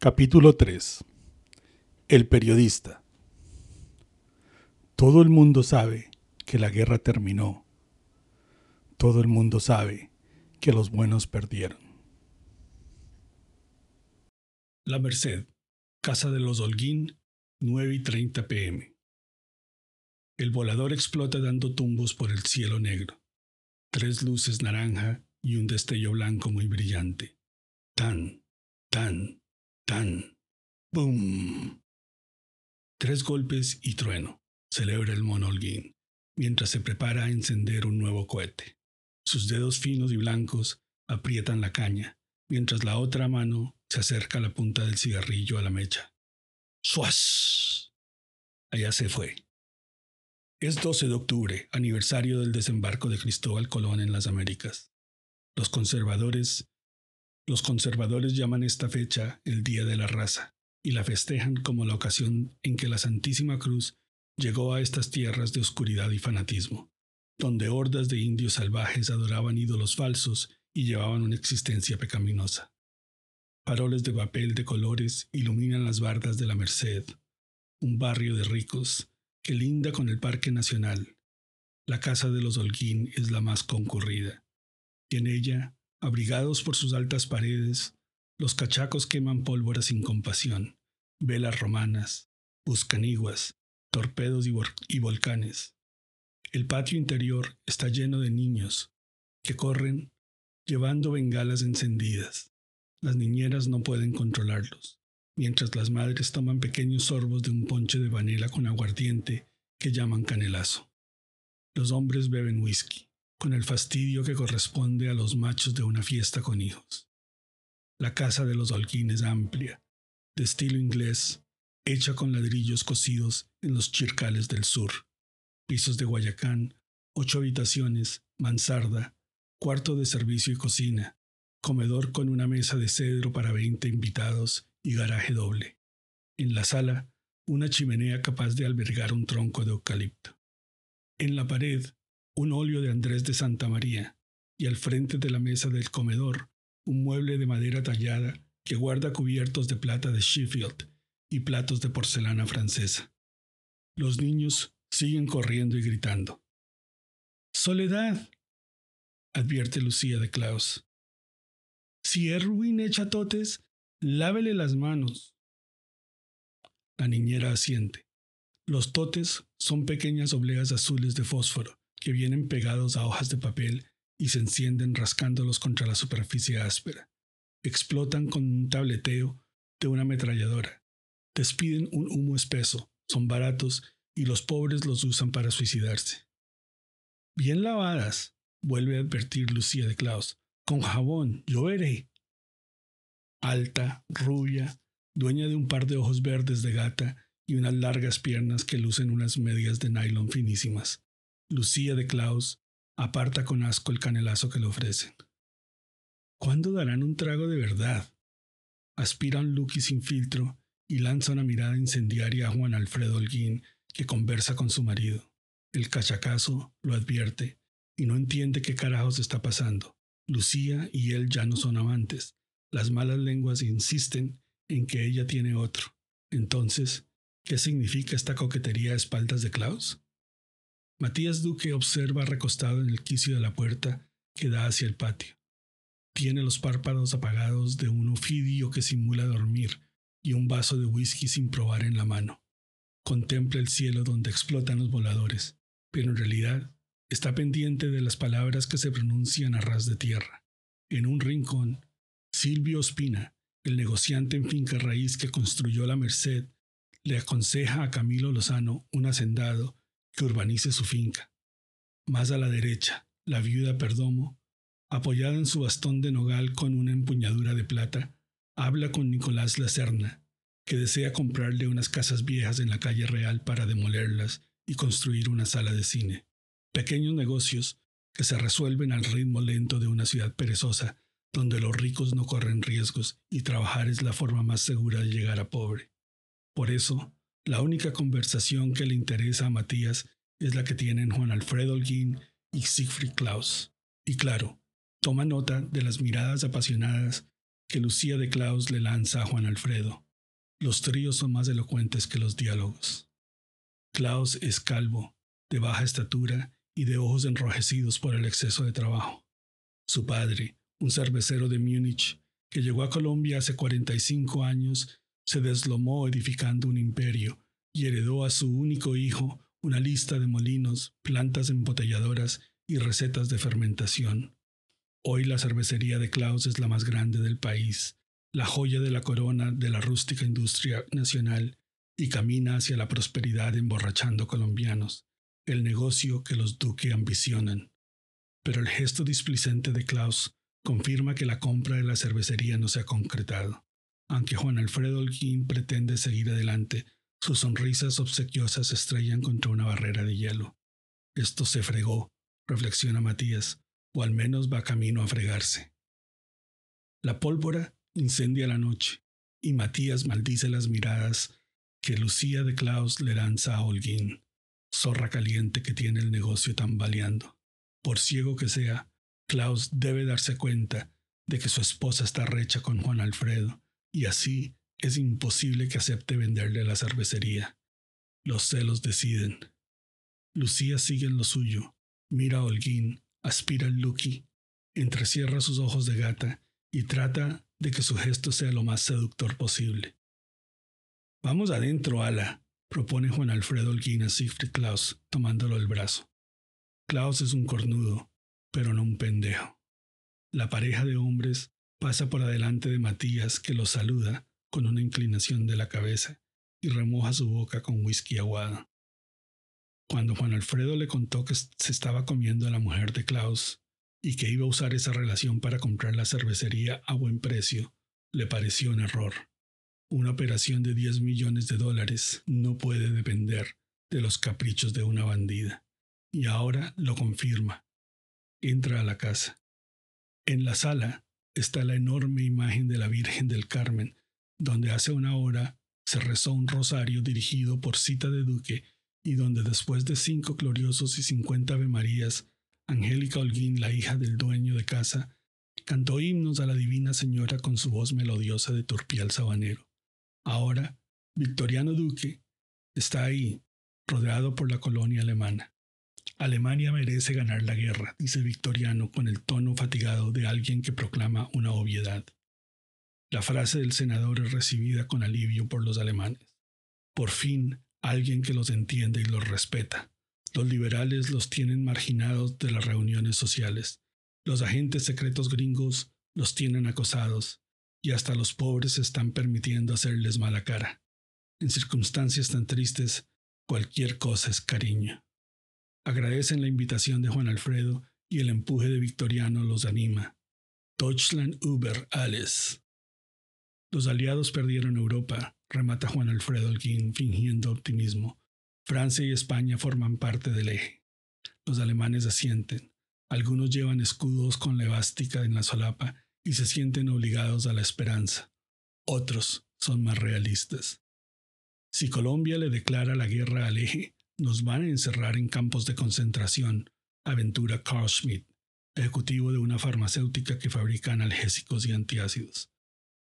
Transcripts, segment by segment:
Capítulo 3 El periodista Todo el mundo sabe que la guerra terminó. Todo el mundo sabe que los buenos perdieron. La Merced, Casa de los Holguín, 9 y 30 pm. El volador explota dando tumbos por el cielo negro. Tres luces naranja y un destello blanco muy brillante. Tan, tan, Tan. ¡Bum! Tres golpes y trueno, celebra el mono mientras se prepara a encender un nuevo cohete. Sus dedos finos y blancos aprietan la caña, mientras la otra mano se acerca a la punta del cigarrillo a la mecha. ¡Suas! Allá se fue. Es 12 de octubre, aniversario del desembarco de Cristóbal Colón en las Américas. Los conservadores los conservadores llaman esta fecha el Día de la Raza y la festejan como la ocasión en que la Santísima Cruz llegó a estas tierras de oscuridad y fanatismo, donde hordas de indios salvajes adoraban ídolos falsos y llevaban una existencia pecaminosa. Faroles de papel de colores iluminan las bardas de la Merced, un barrio de ricos que linda con el Parque Nacional. La casa de los Holguín es la más concurrida, y en ella Abrigados por sus altas paredes, los cachacos queman pólvora sin compasión, velas romanas, buscaniguas, torpedos y, volcanes. El patio interior está lleno de niños que corren llevando bengalas encendidas. Las niñeras no pueden controlarlos, mientras las madres toman pequeños sorbos de un ponche de vanela con aguardiente que llaman canelazo. Los hombres beben whisky con el fastidio que corresponde a los machos de una fiesta con hijos. La casa de los Holguín es amplia, de estilo inglés, hecha con ladrillos cocidos en los chircales del sur, pisos de Guayacán, ocho habitaciones, mansarda, cuarto de servicio y cocina, comedor con una mesa de cedro para veinte invitados y garaje doble. En la sala, una chimenea capaz de albergar un tronco de eucalipto. En la pared, un óleo de Andrés de Santa María, y al frente de la mesa del comedor, un mueble de madera tallada que guarda cubiertos de plata de Sheffield y platos de porcelana francesa. Los niños siguen corriendo y gritando. Soledad, advierte Lucía de Klaus. Si Erwin echa totes, lávele las manos. La niñera asiente. Los totes son pequeñas obleas azules de fósforo que vienen pegados a hojas de papel y se encienden rascándolos contra la superficie áspera. Explotan con un tableteo de una ametralladora. Despiden un humo espeso, son baratos y los pobres los usan para suicidarse. Bien lavadas, vuelve a advertir Lucía de Klaus. Con jabón, yo veré. Alta, rubia, dueña de un par de ojos verdes de gata y unas largas piernas que lucen unas medias de nylon finísimas. Lucía de Klaus aparta con asco el canelazo que le ofrecen. ¿Cuándo darán un trago de verdad? Aspira un Lucky sin filtro y lanza una mirada incendiaria a Juan Alfredo Holguín, que conversa con su marido. El cachacazo lo advierte y no entiende qué carajos está pasando. Lucía y él ya no son amantes. Las malas lenguas insisten en que ella tiene otro. Entonces, ¿qué significa esta coquetería a espaldas de Klaus? Matías Duque observa recostado en el quicio de la puerta que da hacia el patio. Tiene los párpados apagados de un ofidio que simula dormir y un vaso de whisky sin probar en la mano. Contempla el cielo donde explotan los voladores, pero en realidad está pendiente de las palabras que se pronuncian a ras de tierra. En un rincón, Silvio Ospina, el negociante en finca raíz que construyó la Merced, le aconseja a Camilo Lozano, un hacendado, que urbanice su finca. Más a la derecha, la viuda Perdomo, apoyada en su bastón de nogal con una empuñadura de plata, habla con Nicolás Lacerna, que desea comprarle unas casas viejas en la calle Real para demolerlas y construir una sala de cine. Pequeños negocios que se resuelven al ritmo lento de una ciudad perezosa, donde los ricos no corren riesgos y trabajar es la forma más segura de llegar a pobre. Por eso, la única conversación que le interesa a Matías es la que tienen Juan Alfredo Holguín y Siegfried Klaus. Y claro, toma nota de las miradas apasionadas que Lucía de Claus le lanza a Juan Alfredo. Los tríos son más elocuentes que los diálogos. Klaus es calvo, de baja estatura y de ojos enrojecidos por el exceso de trabajo. Su padre, un cervecero de Múnich, que llegó a Colombia hace 45 años, se deslomó edificando un imperio y heredó a su único hijo una lista de molinos, plantas embotelladoras y recetas de fermentación. Hoy la cervecería de Klaus es la más grande del país, la joya de la corona de la rústica industria nacional, y camina hacia la prosperidad emborrachando colombianos, el negocio que los Duque ambicionan. Pero el gesto displicente de Klaus confirma que la compra de la cervecería no se ha concretado. Aunque Juan Alfredo Holguín pretende seguir adelante, sus sonrisas obsequiosas estrellan contra una barrera de hielo. Esto se fregó, reflexiona Matías, o al menos va camino a fregarse. La pólvora incendia la noche, y Matías maldice las miradas que Lucía de Klaus le lanza a Holguín, zorra caliente que tiene el negocio tambaleando. Por ciego que sea, Klaus debe darse cuenta de que su esposa está recha con Juan Alfredo, y así es imposible que acepte venderle la cervecería. Los celos deciden. Lucía sigue en lo suyo, mira a Holguín, aspira al Lucky, entrecierra sus ojos de gata y trata de que su gesto sea lo más seductor posible. Vamos adentro, Ala, propone Juan Alfredo Holguín a Siegfried Klaus, tomándolo el brazo. Klaus es un cornudo, pero no un pendejo. La pareja de hombres pasa por adelante de Matías, que los saluda con una inclinación de la cabeza y remoja su boca con whisky aguado. Cuando Juan Alfredo le contó que se estaba comiendo a la mujer de Klaus y que iba a usar esa relación para comprar la cervecería a buen precio, le pareció un error. Una operación de 10 millones de dólares no puede depender de los caprichos de una bandida. Y ahora lo confirma. Entra a la casa. En la sala está la enorme imagen de la Virgen del Carmen, donde hace una hora se rezó un rosario dirigido por Cita de Duque y donde después de cinco gloriosos y cincuenta Ave Marías, Angélica Holguín, la hija del dueño de casa, cantó himnos a la Divina Señora con su voz melodiosa de turpial sabanero. Ahora, Victoriano Duque está ahí, rodeado por la colonia alemana. Alemania merece ganar la guerra, dice Victoriano con el tono fatigado de alguien que proclama una obviedad. La frase del senador es recibida con alivio por los alemanes. Por fin, alguien que los entiende y los respeta. Los liberales los tienen marginados de las reuniones sociales. Los agentes secretos gringos los tienen acosados y hasta los pobres están permitiendo hacerles mala cara. En circunstancias tan tristes, cualquier cosa es cariño. Agradecen la invitación de Juan Alfredo y el empuje de Victoriano los anima. Deutschland über alles. Los aliados perdieron Europa, remata Juan Alfredo Holguín fingiendo optimismo. Francia y España forman parte del eje. Los alemanes asienten. Algunos llevan escudos con la en la solapa y se sienten obligados a la esperanza. Otros son más realistas. Si Colombia le declara la guerra al eje, nos van a encerrar en campos de concentración, aventura Carl Schmidt, ejecutivo de una farmacéutica que fabrica analgésicos y antiácidos.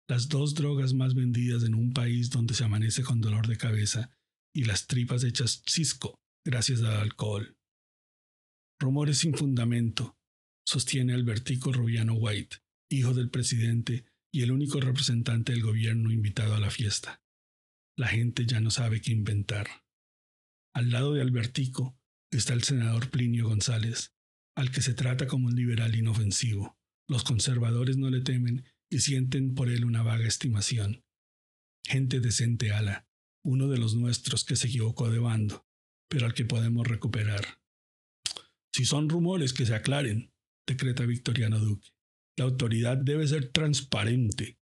Las dos drogas más vendidas en un país donde se amanece con dolor de cabeza y las tripas hechas cisco gracias al alcohol. Rumores sin fundamento, sostiene Albertico Rubiano White, hijo del presidente y el único representante del gobierno invitado a la fiesta. La gente ya no sabe qué inventar. Al lado de Albertico está el senador Plinio González, al que se trata como un liberal inofensivo. Los conservadores no le temen y sienten por él una vaga estimación. Gente decente ala, uno de los nuestros que se equivocó de bando, pero al que podemos recuperar. Si son rumores que se aclaren, decreta Victoriano Duque. La autoridad debe ser transparente.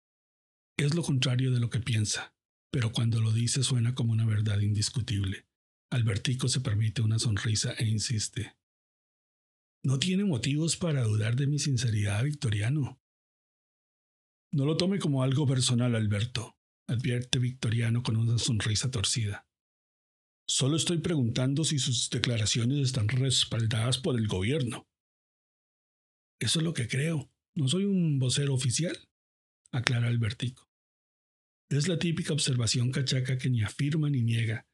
Es lo contrario de lo que piensa, pero cuando lo dice suena como una verdad indiscutible. Albertico se permite una sonrisa e insiste. No tiene motivos para dudar de mi sinceridad, Victoriano. No lo tome como algo personal, Alberto, advierte Victoriano con una sonrisa torcida. Solo estoy preguntando si sus declaraciones están respaldadas por el gobierno. Eso es lo que creo, no soy un vocero oficial. aclara Albertico. Es la típica observación cachaca que ni afirma ni niega,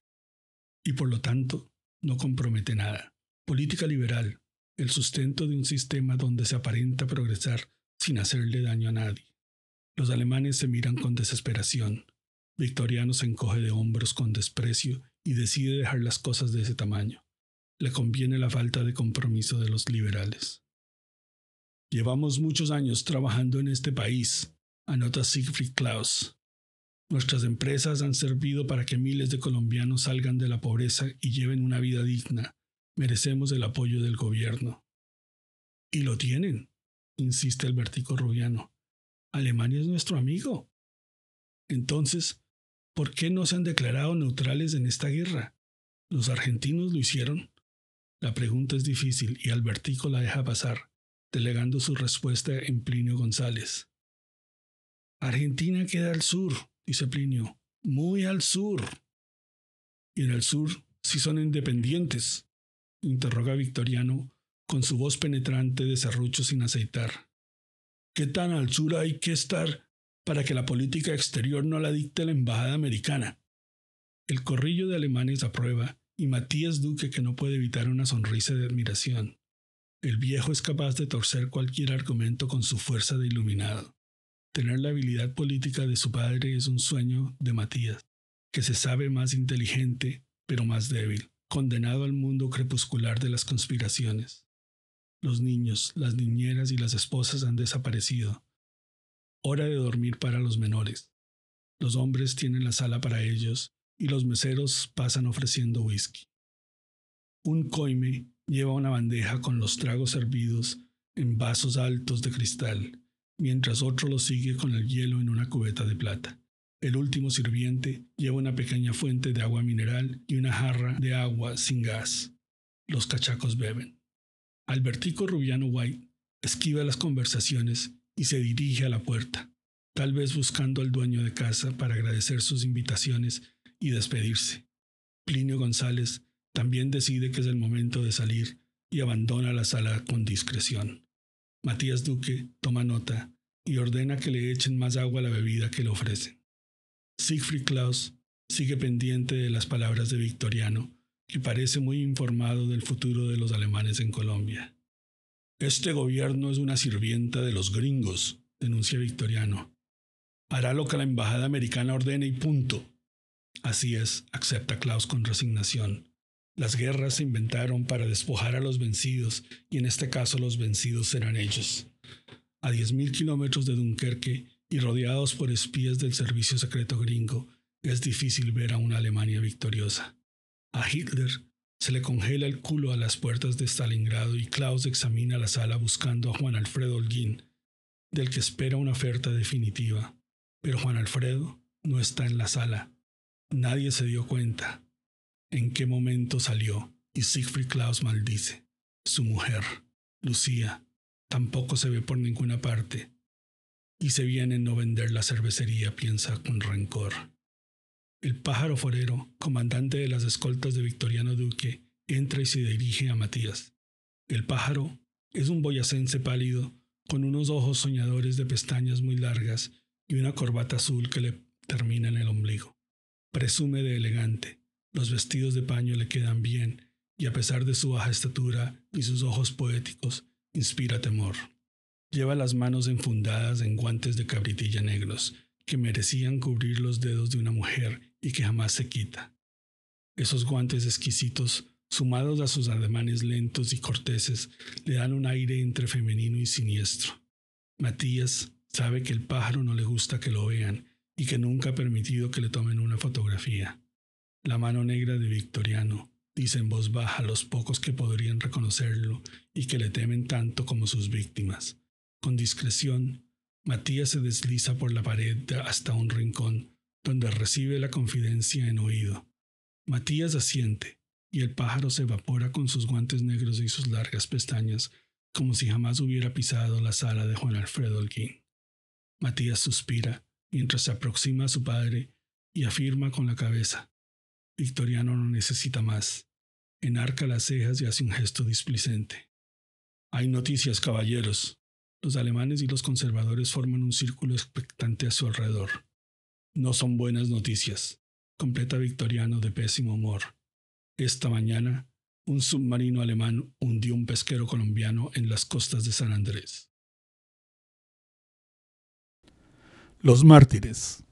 y por lo tanto no compromete nada. Política liberal, el sustento de un sistema donde se aparenta progresar sin hacerle daño a nadie. Los alemanes se miran con desesperación. Victoriano se encoge de hombros con desprecio y decide dejar las cosas de ese tamaño. Le conviene la falta de compromiso de los liberales. Llevamos muchos años trabajando en este país, anota Siegfried Klaus. Nuestras empresas han servido para que miles de colombianos salgan de la pobreza y lleven una vida digna. Merecemos el apoyo del gobierno. Y lo tienen, insiste el vértigo rubiano. Alemania es nuestro amigo. Entonces, ¿por qué no se han declarado neutrales en esta guerra? ¿Los argentinos lo hicieron? La pregunta es difícil y Albertico la deja pasar, delegando su respuesta en Plinio González. Argentina queda al sur, dice Plinio, muy al sur. Y en el sur sí son independientes, interroga Victoriano con su voz penetrante de serrucho sin aceitar. ¿Qué tan al sur hay que estar para que la política exterior no la dicte la embajada americana? El corrillo de alemanes aprueba y Matías Duque que no puede evitar una sonrisa de admiración. El viejo es capaz de torcer cualquier argumento con su fuerza de iluminado. Tener la habilidad política de su padre es un sueño de Matías, que se sabe más inteligente, pero más débil, condenado al mundo crepuscular de las conspiraciones. Los niños, las niñeras y las esposas han desaparecido. Hora de dormir para los menores. Los hombres tienen la sala para ellos y los meseros pasan ofreciendo whisky. Un coime lleva una bandeja con los tragos servidos en vasos altos de cristal, mientras otro lo sigue con el hielo en una cubeta de plata. El último sirviente lleva una pequeña fuente de agua mineral y una jarra de agua sin gas. Los cachacos beben. Albertico Rubiano White esquiva las conversaciones y se dirige a la puerta, tal vez buscando al dueño de casa para agradecer sus invitaciones y despedirse. Plinio González también decide que es el momento de salir y abandona la sala con discreción. Matías Duque toma nota y ordena que le echen más agua a la bebida que le ofrecen. Siegfried Klaus sigue pendiente de las palabras de Victoriano que parece muy informado del futuro de los alemanes en Colombia. Este gobierno es una sirvienta de los gringos, denuncia Victoriano. Hará lo que la embajada americana ordene y punto. Así es, acepta Klaus con resignación. Las guerras se inventaron para despojar a los vencidos y en este caso los vencidos serán ellos. A 10.000 kilómetros de Dunkerque y rodeados por espías del servicio secreto gringo, es difícil ver a una Alemania victoriosa. A Hitler se le congela el culo a las puertas de Stalingrado y Klaus examina la sala buscando a Juan Alfredo Holguín, del que espera una oferta definitiva. Pero Juan Alfredo no está en la sala. Nadie se dio cuenta en qué momento salió y Siegfried Klaus maldice. Su mujer, Lucía, tampoco se ve por ninguna parte. Y se viene no vender la cervecería, piensa con rencor. El pájaro forero, comandante de las escoltas de Victoriano Duque, entra y se dirige a Matías. El pájaro es un boyacense pálido, con unos ojos soñadores de pestañas muy largas y una corbata azul que le termina en el ombligo. Presume de elegante, los vestidos de paño le quedan bien y a pesar de su baja estatura y sus ojos poéticos, inspira temor. Lleva las manos enfundadas en guantes de cabritilla negros que merecían cubrir los dedos de una mujer y que jamás se quita. Esos guantes exquisitos, sumados a sus ademanes lentos y corteses, le dan un aire entre femenino y siniestro. Matías sabe que el pájaro no le gusta que lo vean y que nunca ha permitido que le tomen una fotografía. La mano negra de Victoriano dice en voz baja los pocos que podrían reconocerlo y que le temen tanto como sus víctimas. Con discreción, Matías se desliza por la pared hasta un rincón donde recibe la confidencia en oído. Matías asiente, y el pájaro se evapora con sus guantes negros y sus largas pestañas, como si jamás hubiera pisado la sala de Juan Alfredo Holguín. Matías suspira mientras se aproxima a su padre y afirma con la cabeza. Victoriano no necesita más. Enarca las cejas y hace un gesto displicente. Hay noticias, caballeros. Los alemanes y los conservadores forman un círculo expectante a su alrededor. No son buenas noticias. Completa Victoriano de pésimo humor. Esta mañana, un submarino alemán hundió un pesquero colombiano en las costas de San Andrés. Los mártires.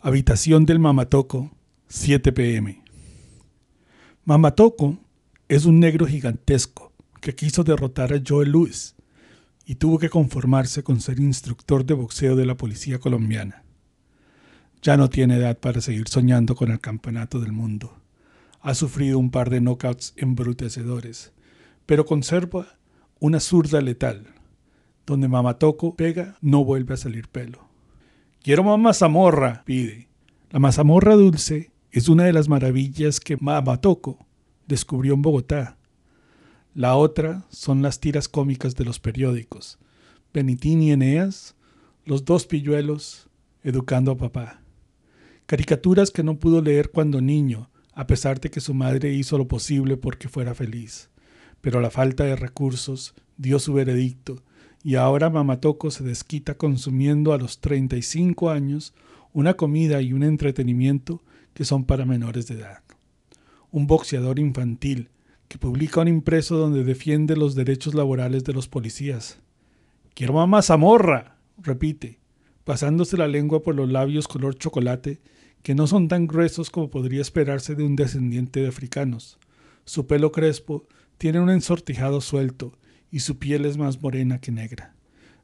Habitación del Mamatoco, 7 pm. Mamatoco es un negro gigantesco que quiso derrotar a Joe Louis y tuvo que conformarse con ser instructor de boxeo de la policía colombiana. Ya no tiene edad para seguir soñando con el campeonato del mundo. Ha sufrido un par de knockouts embrutecedores, pero conserva una zurda letal. Donde Mamatoco pega, no vuelve a salir pelo. Quiero más mazamorra, pide. La mazamorra dulce es una de las maravillas que Mamatoco descubrió en Bogotá. La otra son las tiras cómicas de los periódicos. Benitín y Eneas, los dos pilluelos, educando a papá. Caricaturas que no pudo leer cuando niño, a pesar de que su madre hizo lo posible porque fuera feliz. Pero la falta de recursos dio su veredicto y ahora Mamatoco se desquita consumiendo a los 35 años una comida y un entretenimiento que son para menores de edad. Un boxeador infantil que publica un impreso donde defiende los derechos laborales de los policías. Quiero mamá zamorra, repite, pasándose la lengua por los labios color chocolate que no son tan gruesos como podría esperarse de un descendiente de africanos. Su pelo crespo tiene un ensortijado suelto y su piel es más morena que negra.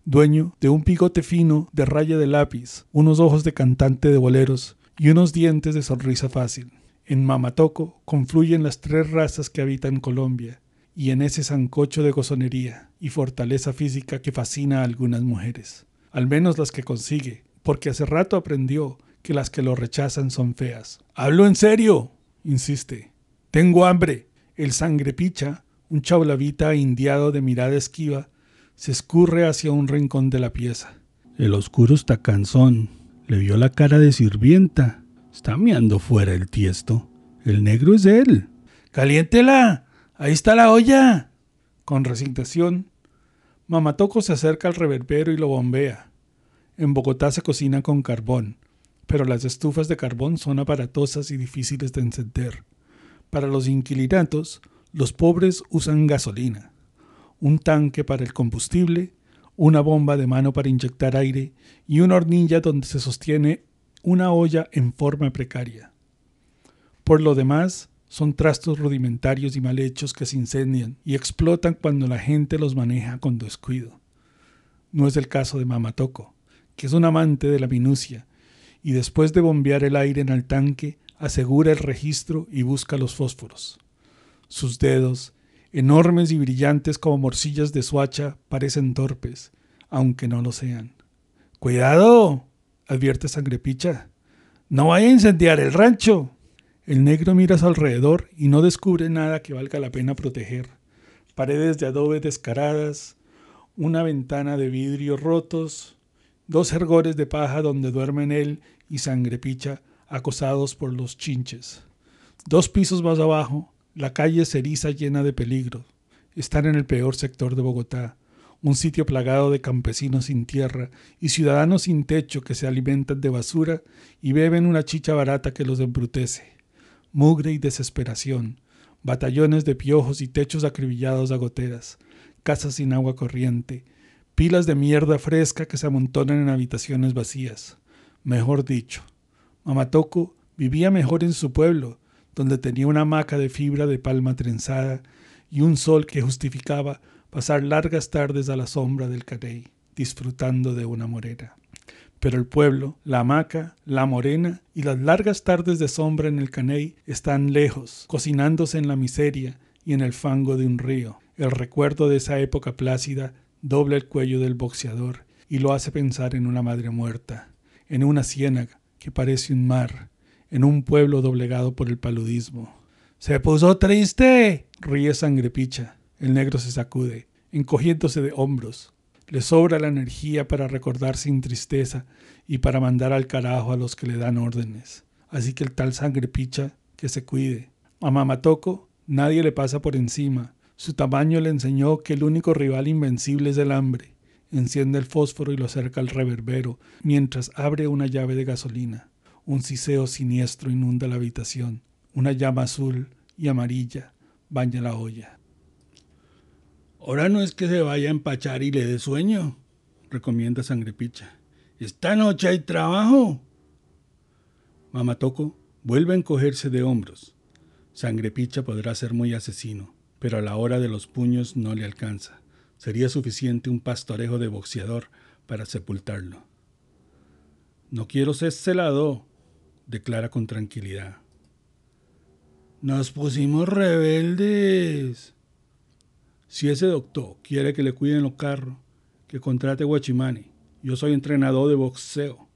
Dueño de un pigote fino de raya de lápiz, unos ojos de cantante de boleros y unos dientes de sonrisa fácil. En Mamatoco confluyen las tres razas que habitan Colombia y en ese zancocho de gozonería y fortaleza física que fascina a algunas mujeres, al menos las que consigue, porque hace rato aprendió que las que lo rechazan son feas. Hablo en serio, insiste. Tengo hambre. El sangrepicha, un chaulavita indiado de mirada esquiva, se escurre hacia un rincón de la pieza. El oscuro está cansón. Le vio la cara de sirvienta. Está meando fuera el tiesto. El negro es él. ¡Caliéntela! ¡Ahí está la olla! Con resignación, Mamatoco se acerca al reverbero y lo bombea. En Bogotá se cocina con carbón pero las estufas de carbón son aparatosas y difíciles de encender. Para los inquilinatos, los pobres usan gasolina, un tanque para el combustible, una bomba de mano para inyectar aire y una hornilla donde se sostiene una olla en forma precaria. Por lo demás, son trastos rudimentarios y mal hechos que se incendian y explotan cuando la gente los maneja con descuido. No es el caso de Mamatoco, que es un amante de la minucia y después de bombear el aire en el tanque, asegura el registro y busca los fósforos. Sus dedos, enormes y brillantes como morcillas de suacha, parecen torpes, aunque no lo sean. ¡Cuidado! advierte Sangrepicha. ¡No vaya a incendiar el rancho! El negro mira a su alrededor y no descubre nada que valga la pena proteger. Paredes de adobe descaradas, una ventana de vidrio rotos, dos ergores de paja donde duermen él y Sangrepicha acosados por los chinches. Dos pisos más abajo, la calle ceriza llena de peligro. Están en el peor sector de Bogotá, un sitio plagado de campesinos sin tierra y ciudadanos sin techo que se alimentan de basura y beben una chicha barata que los embrutece. Mugre y desesperación, batallones de piojos y techos acribillados a goteras, casas sin agua corriente, pilas de mierda fresca que se amontonan en habitaciones vacías. Mejor dicho, Mamatoco vivía mejor en su pueblo, donde tenía una hamaca de fibra de palma trenzada y un sol que justificaba pasar largas tardes a la sombra del caney, disfrutando de una morena. Pero el pueblo, la hamaca, la morena y las largas tardes de sombra en el caney están lejos, cocinándose en la miseria y en el fango de un río. El recuerdo de esa época plácida dobla el cuello del boxeador y lo hace pensar en una madre muerta, en una ciénaga que parece un mar, en un pueblo doblegado por el paludismo. ¡Se puso triste! ríe Sangrepicha. El negro se sacude, encogiéndose de hombros. Le sobra la energía para recordar sin tristeza y para mandar al carajo a los que le dan órdenes. Así que el tal Sangrepicha que se cuide. A Mamatoco nadie le pasa por encima, su tamaño le enseñó que el único rival invencible es el hambre. Enciende el fósforo y lo acerca al reverbero mientras abre una llave de gasolina. Un siseo siniestro inunda la habitación. Una llama azul y amarilla baña la olla. Ahora no es que se vaya a empachar y le dé sueño, recomienda Sangrepicha. Esta noche hay trabajo. Mamatoco vuelve a encogerse de hombros. Sangrepicha podrá ser muy asesino, pero a la hora de los puños no le alcanza. Sería suficiente un pastorejo de boxeador para sepultarlo. No quiero ser celado, declara con tranquilidad. Nos pusimos rebeldes. Si ese doctor quiere que le cuiden los carros, que contrate Guachimani. Yo soy entrenador de boxeo.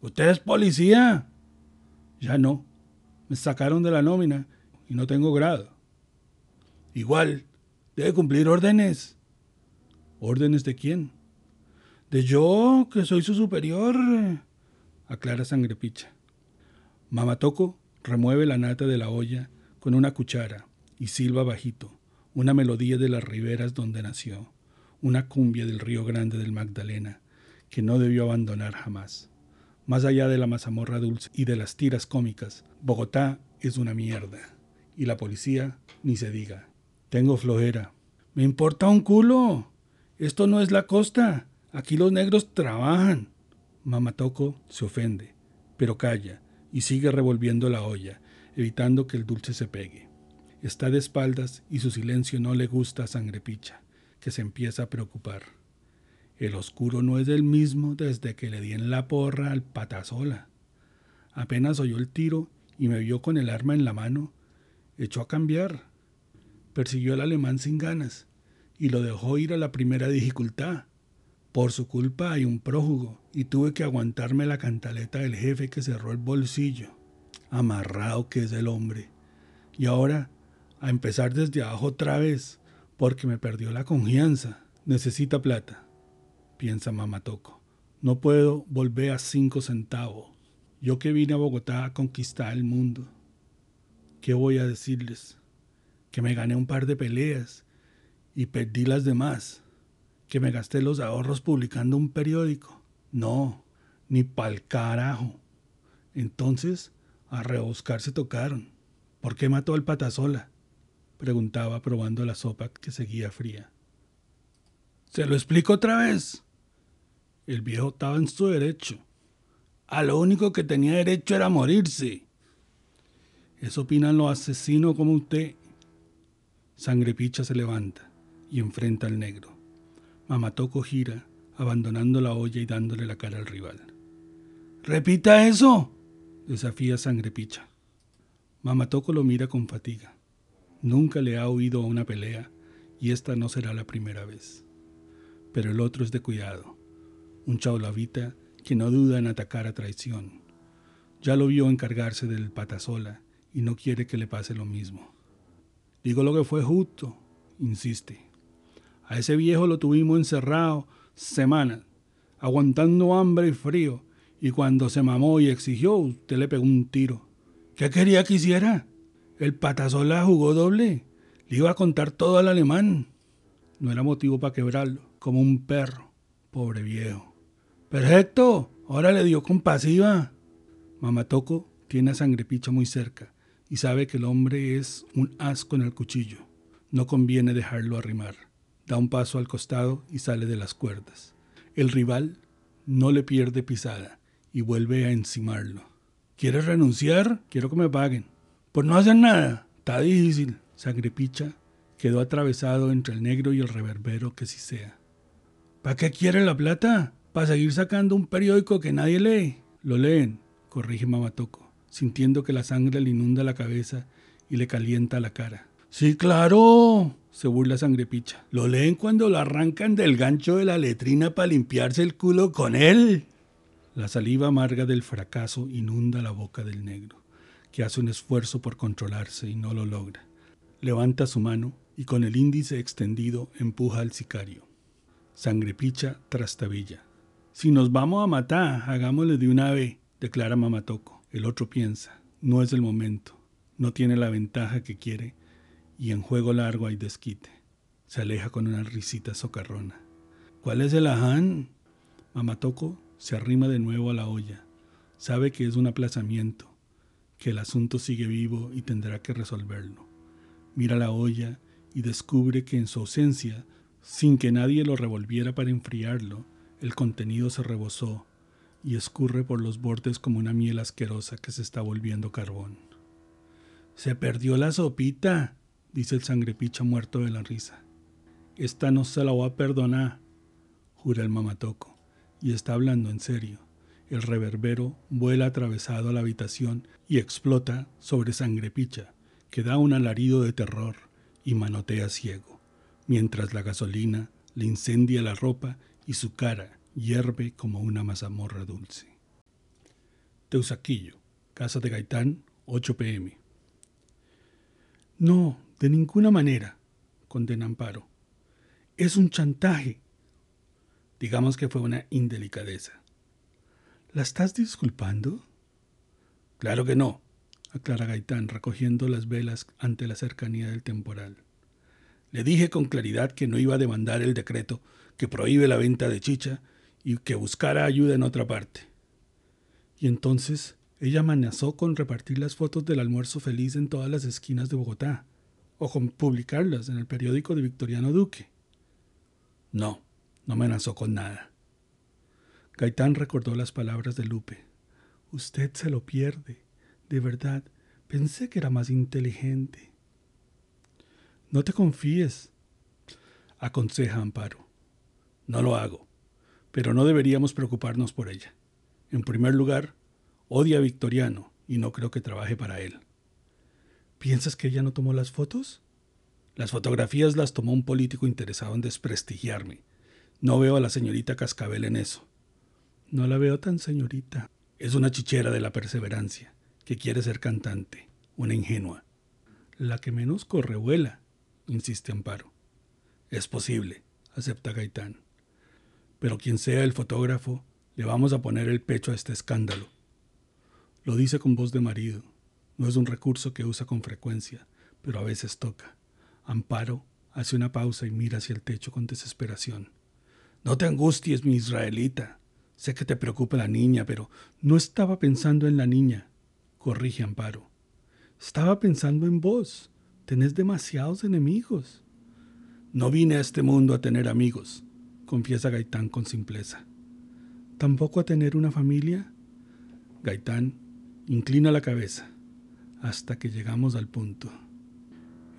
¿Usted es policía? Ya no. Me sacaron de la nómina y no tengo grado. Igual, debe cumplir órdenes. ¿Órdenes de quién? De yo, que soy su superior, aclara Sangrepicha. Mamatoco remueve la nata de la olla con una cuchara y silba bajito, una melodía de las riberas donde nació, una cumbia del río Grande del Magdalena, que no debió abandonar jamás. Más allá de la mazamorra dulce y de las tiras cómicas, Bogotá es una mierda. Y la policía, ni se diga. Tengo flojera. Me importa un culo. Esto no es la costa. Aquí los negros trabajan. Mamatoco se ofende, pero calla y sigue revolviendo la olla, evitando que el dulce se pegue. Está de espaldas y su silencio no le gusta a Sangrepicha, que se empieza a preocupar. El oscuro no es el mismo desde que le di en la porra al patasola. Apenas oyó el tiro y me vio con el arma en la mano, echó a cambiar. Persiguió al alemán sin ganas y lo dejó ir a la primera dificultad. Por su culpa hay un prójugo y tuve que aguantarme la cantaleta del jefe que cerró el bolsillo. Amarrado que es el hombre. Y ahora, a empezar desde abajo otra vez, porque me perdió la confianza. Necesita plata piensa Mamatoco. No puedo volver a cinco centavos. Yo que vine a Bogotá a conquistar el mundo. ¿Qué voy a decirles? Que me gané un par de peleas y perdí las demás. Que me gasté los ahorros publicando un periódico. No, ni pa'l carajo. Entonces, a rebuscar se tocaron. ¿Por qué mató al patasola? Preguntaba probando la sopa que seguía fría. ¿Se lo explico otra vez? El viejo estaba en su derecho. A lo único que tenía derecho era morirse. Eso opinan los asesinos como usted. Sangrepicha se levanta y enfrenta al negro. Mamatoco gira, abandonando la olla y dándole la cara al rival. ¡Repita eso! desafía Sangrepicha. Mamatoco lo mira con fatiga. Nunca le ha oído a una pelea y esta no será la primera vez. Pero el otro es de cuidado un chaulavita que no duda en atacar a traición. Ya lo vio encargarse del patasola y no quiere que le pase lo mismo. Digo lo que fue justo, insiste. A ese viejo lo tuvimos encerrado semanas, aguantando hambre y frío, y cuando se mamó y exigió, usted le pegó un tiro. ¿Qué quería que hiciera? El patasola jugó doble. Le iba a contar todo al alemán. No era motivo para quebrarlo, como un perro. Pobre viejo. Perfecto, ahora le dio compasiva. Mamatoco tiene a Sangrepicha muy cerca y sabe que el hombre es un asco en el cuchillo. No conviene dejarlo arrimar. Da un paso al costado y sale de las cuerdas. El rival no le pierde pisada y vuelve a encimarlo. ¿Quieres renunciar? Quiero que me paguen. Pues no hacer nada. Está difícil. Sangrepicha quedó atravesado entre el negro y el reverbero que si sea. ¿Para qué quiere la plata? para seguir sacando un periódico que nadie lee. Lo leen, corrige Mamatoco, sintiendo que la sangre le inunda la cabeza y le calienta la cara. Sí, claro, se burla Sangrepicha. Lo leen cuando lo arrancan del gancho de la letrina para limpiarse el culo con él. La saliva amarga del fracaso inunda la boca del negro, que hace un esfuerzo por controlarse y no lo logra. Levanta su mano y con el índice extendido empuja al sicario. Sangrepicha trastabilla. Si nos vamos a matar, hagámosle de una vez, declara Mamatoco. El otro piensa, no es el momento, no tiene la ventaja que quiere y en juego largo hay desquite. Se aleja con una risita socarrona. ¿Cuál es el aján? Mamatoco se arrima de nuevo a la olla. Sabe que es un aplazamiento, que el asunto sigue vivo y tendrá que resolverlo. Mira la olla y descubre que en su ausencia, sin que nadie lo revolviera para enfriarlo, el contenido se rebosó y escurre por los bordes como una miel asquerosa que se está volviendo carbón. Se perdió la sopita, dice el sangrepicha muerto de la risa. Esta no se la voy a perdonar, jura el mamatoco, y está hablando en serio. El reverbero vuela atravesado a la habitación y explota sobre sangrepicha, que da un alarido de terror y manotea ciego, mientras la gasolina le incendia la ropa y su cara hierve como una mazamorra dulce. Teusaquillo, casa de Gaitán, 8 pm. No, de ninguna manera, condena Amparo. Es un chantaje. Digamos que fue una indelicadeza. ¿La estás disculpando? Claro que no, aclara Gaitán, recogiendo las velas ante la cercanía del temporal. Le dije con claridad que no iba a demandar el decreto que prohíbe la venta de chicha y que buscara ayuda en otra parte. Y entonces ella amenazó con repartir las fotos del almuerzo feliz en todas las esquinas de Bogotá, o con publicarlas en el periódico de Victoriano Duque. No, no amenazó con nada. Gaitán recordó las palabras de Lupe. Usted se lo pierde. De verdad, pensé que era más inteligente. No te confíes, aconseja Amparo. No lo hago, pero no deberíamos preocuparnos por ella. En primer lugar, Odia a Victoriano y no creo que trabaje para él. ¿Piensas que ella no tomó las fotos? Las fotografías las tomó un político interesado en desprestigiarme. No veo a la señorita Cascabel en eso. No la veo tan señorita. Es una chichera de la perseverancia, que quiere ser cantante, una ingenua. La que menos corre vuela, insiste Amparo. Es posible, acepta Gaitán. Pero quien sea el fotógrafo, le vamos a poner el pecho a este escándalo. Lo dice con voz de marido. No es un recurso que usa con frecuencia, pero a veces toca. Amparo hace una pausa y mira hacia el techo con desesperación. No te angusties, mi israelita. Sé que te preocupa la niña, pero no estaba pensando en la niña. Corrige Amparo. Estaba pensando en vos. Tenés demasiados enemigos. No vine a este mundo a tener amigos, confiesa Gaitán con simpleza. ¿Tampoco a tener una familia? Gaitán Inclina la cabeza hasta que llegamos al punto.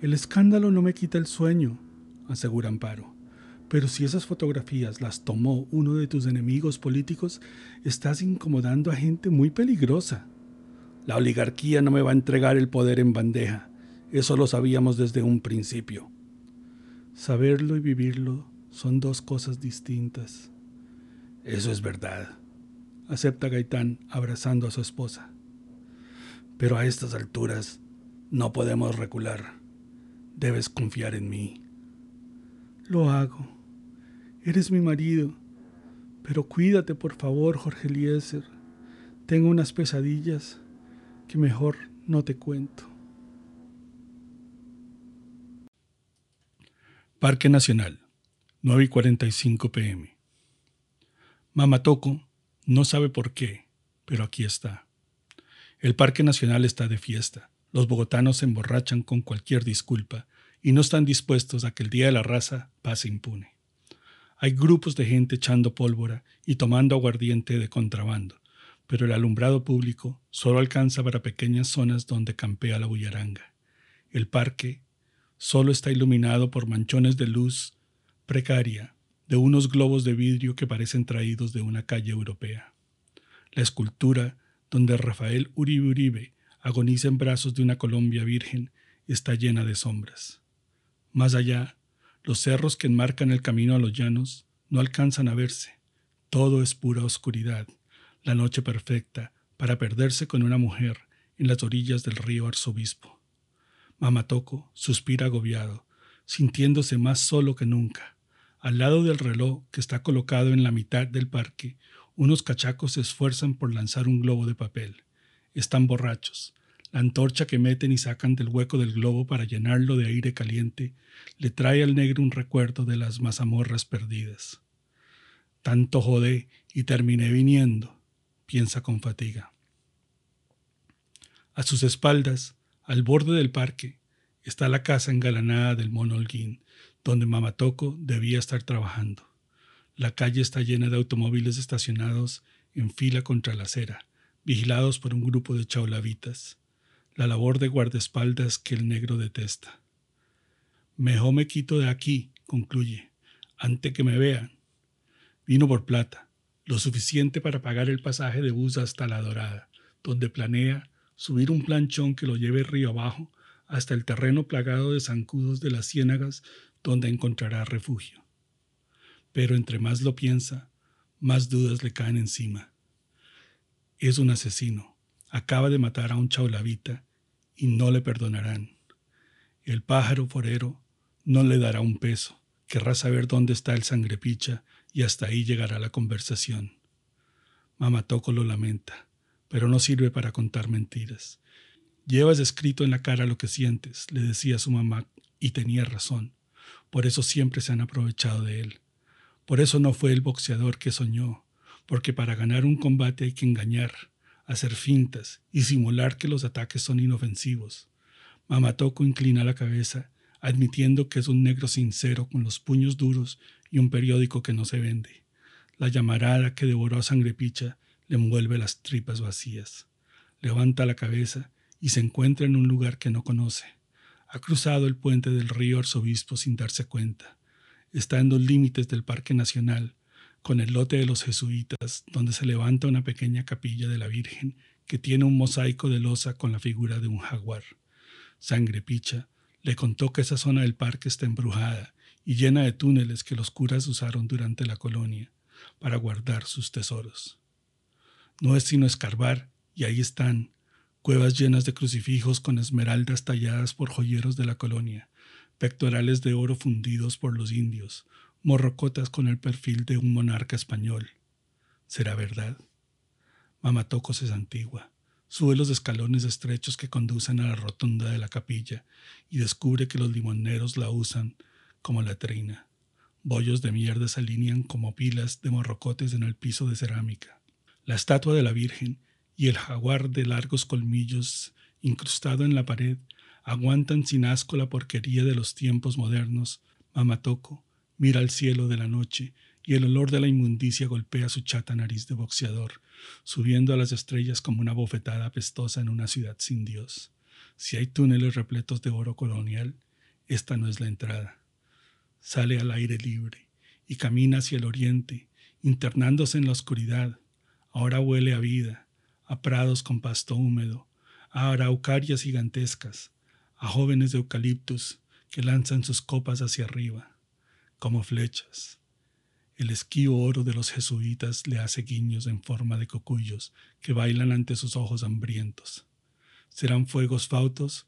El escándalo no me quita el sueño, asegura Amparo. Pero si esas fotografías las tomó uno de tus enemigos políticos, estás incomodando a gente muy peligrosa. La oligarquía no me va a entregar el poder en bandeja. Eso lo sabíamos desde un principio. Saberlo y vivirlo son dos cosas distintas. Eso es verdad, acepta Gaitán abrazando a su esposa. Pero a estas alturas no podemos recular. Debes confiar en mí. Lo hago. Eres mi marido. Pero cuídate, por favor, Jorge Eliezer. Tengo unas pesadillas que mejor no te cuento. Parque Nacional, 9 y 45 pm. Mamatoco no sabe por qué, pero aquí está. El Parque Nacional está de fiesta. Los bogotanos se emborrachan con cualquier disculpa y no están dispuestos a que el Día de la Raza pase impune. Hay grupos de gente echando pólvora y tomando aguardiente de contrabando, pero el alumbrado público solo alcanza para pequeñas zonas donde campea la bullaranga. El parque solo está iluminado por manchones de luz precaria de unos globos de vidrio que parecen traídos de una calle europea. La escultura donde Rafael Uribe Uribe agoniza en brazos de una Colombia virgen, está llena de sombras. Más allá, los cerros que enmarcan el camino a los llanos no alcanzan a verse. Todo es pura oscuridad, la noche perfecta para perderse con una mujer en las orillas del río Arzobispo. Mamatoco suspira agobiado, sintiéndose más solo que nunca. Al lado del reloj que está colocado en la mitad del parque, unos cachacos se esfuerzan por lanzar un globo de papel. Están borrachos. La antorcha que meten y sacan del hueco del globo para llenarlo de aire caliente le trae al negro un recuerdo de las mazamorras perdidas. Tanto jodé y terminé viniendo, piensa con fatiga. A sus espaldas, al borde del parque, está la casa engalanada del mono Holguín, donde Mamatoco debía estar trabajando. La calle está llena de automóviles estacionados en fila contra la acera, vigilados por un grupo de chaulavitas. La labor de guardaespaldas que el negro detesta. Mejor me quito de aquí, concluye, ante que me vean. Vino por plata, lo suficiente para pagar el pasaje de bus hasta La Dorada, donde planea subir un planchón que lo lleve río abajo hasta el terreno plagado de zancudos de las ciénagas donde encontrará refugio. Pero entre más lo piensa, más dudas le caen encima. Es un asesino, acaba de matar a un chaulavita y no le perdonarán. El pájaro forero no le dará un peso, querrá saber dónde está el sangrepicha y hasta ahí llegará la conversación. Mamatoco lo lamenta, pero no sirve para contar mentiras. Llevas escrito en la cara lo que sientes, le decía su mamá, y tenía razón. Por eso siempre se han aprovechado de él. Por eso no fue el boxeador que soñó, porque para ganar un combate hay que engañar, hacer fintas y simular que los ataques son inofensivos. Mamatoco inclina la cabeza, admitiendo que es un negro sincero con los puños duros y un periódico que no se vende. La llamarada que devoró a Sangrepicha le envuelve las tripas vacías. Levanta la cabeza y se encuentra en un lugar que no conoce. Ha cruzado el puente del río Arzobispo sin darse cuenta. Está en los límites del Parque Nacional, con el lote de los jesuitas, donde se levanta una pequeña capilla de la Virgen que tiene un mosaico de losa con la figura de un jaguar. Sangrepicha le contó que esa zona del parque está embrujada y llena de túneles que los curas usaron durante la colonia para guardar sus tesoros. No es sino escarbar, y ahí están, cuevas llenas de crucifijos con esmeraldas talladas por joyeros de la colonia, pectorales de oro fundidos por los indios, morrocotas con el perfil de un monarca español. ¿Será verdad? Mamatocos es antigua. Sube los escalones estrechos que conducen a la rotunda de la capilla y descubre que los limoneros la usan como latrina. Bollos de mierda se alinean como pilas de morrocotes en el piso de cerámica. La estatua de la Virgen y el jaguar de largos colmillos incrustado en la pared aguantan sin asco la porquería de los tiempos modernos. Mamatoco mira al cielo de la noche y el olor de la inmundicia golpea su chata nariz de boxeador, subiendo a las estrellas como una bofetada apestosa en una ciudad sin Dios. Si hay túneles repletos de oro colonial, esta no es la entrada sale al aire libre y camina hacia el oriente, internándose en la oscuridad. Ahora huele a vida, a prados con pasto húmedo, a araucarias gigantescas, a jóvenes de eucaliptus que lanzan sus copas hacia arriba, como flechas. El esquío oro de los jesuitas le hace guiños en forma de cocuyos que bailan ante sus ojos hambrientos. ¿Serán fuegos fautos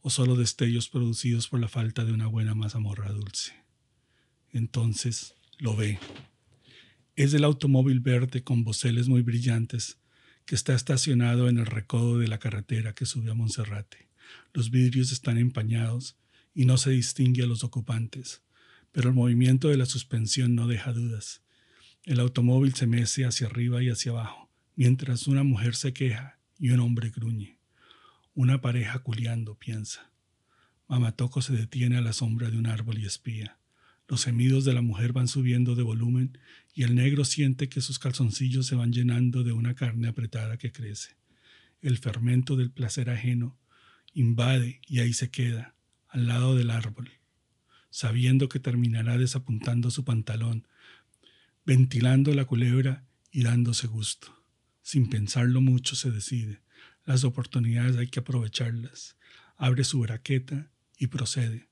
o solo destellos producidos por la falta de una buena mazamorra dulce? Entonces lo ve. Es el automóvil verde con boceles muy brillantes que está estacionado en el recodo de la carretera que sube a Monserrate. Los vidrios están empañados y no se distingue a los ocupantes, pero el movimiento de la suspensión no deja dudas. El automóvil se mece hacia arriba y hacia abajo, mientras una mujer se queja y un hombre gruñe. Una pareja culiando, piensa. Mamatoco se detiene a la sombra de un árbol y espía. Los gemidos de la mujer van subiendo de volumen y el negro siente que sus calzoncillos se van llenando de una carne apretada que crece. El fermento del placer ajeno invade y ahí se queda, al lado del árbol, sabiendo que terminará desapuntando su pantalón, ventilando la culebra y dándose gusto. Sin pensarlo mucho se decide. Las oportunidades hay que aprovecharlas. Abre su braqueta y procede.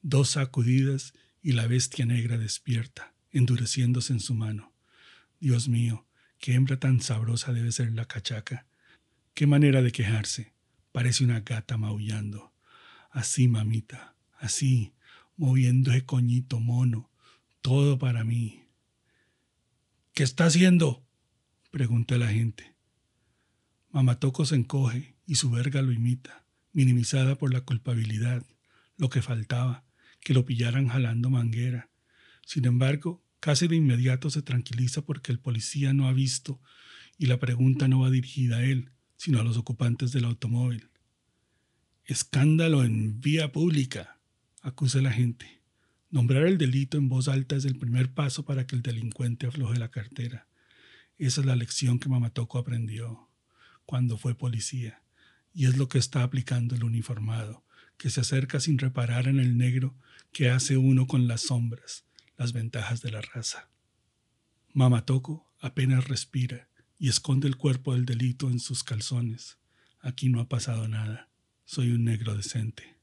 Dos sacudidas y la bestia negra despierta, endureciéndose en su mano. Dios mío, qué hembra tan sabrosa debe ser la cachaca. Qué manera de quejarse. Parece una gata maullando. Así, mamita, así, moviendo ese coñito mono. Todo para mí. ¿Qué está haciendo? pregunta la gente. Mamatoco se encoge y su verga lo imita, minimizada por la culpabilidad, lo que faltaba, que lo pillaran jalando manguera. Sin embargo, Casi de inmediato se tranquiliza porque el policía no ha visto y la pregunta no va dirigida a él, sino a los ocupantes del automóvil. Escándalo en vía pública, acusa la gente. Nombrar el delito en voz alta es el primer paso para que el delincuente afloje la cartera. Esa es la lección que Mamatoco aprendió cuando fue policía, y es lo que está aplicando el uniformado, que se acerca sin reparar en el negro que hace uno con las sombras, las ventajas de la raza. Mamatoco apenas respira y esconde el cuerpo del delito en sus calzones. Aquí no ha pasado nada. Soy un negro decente.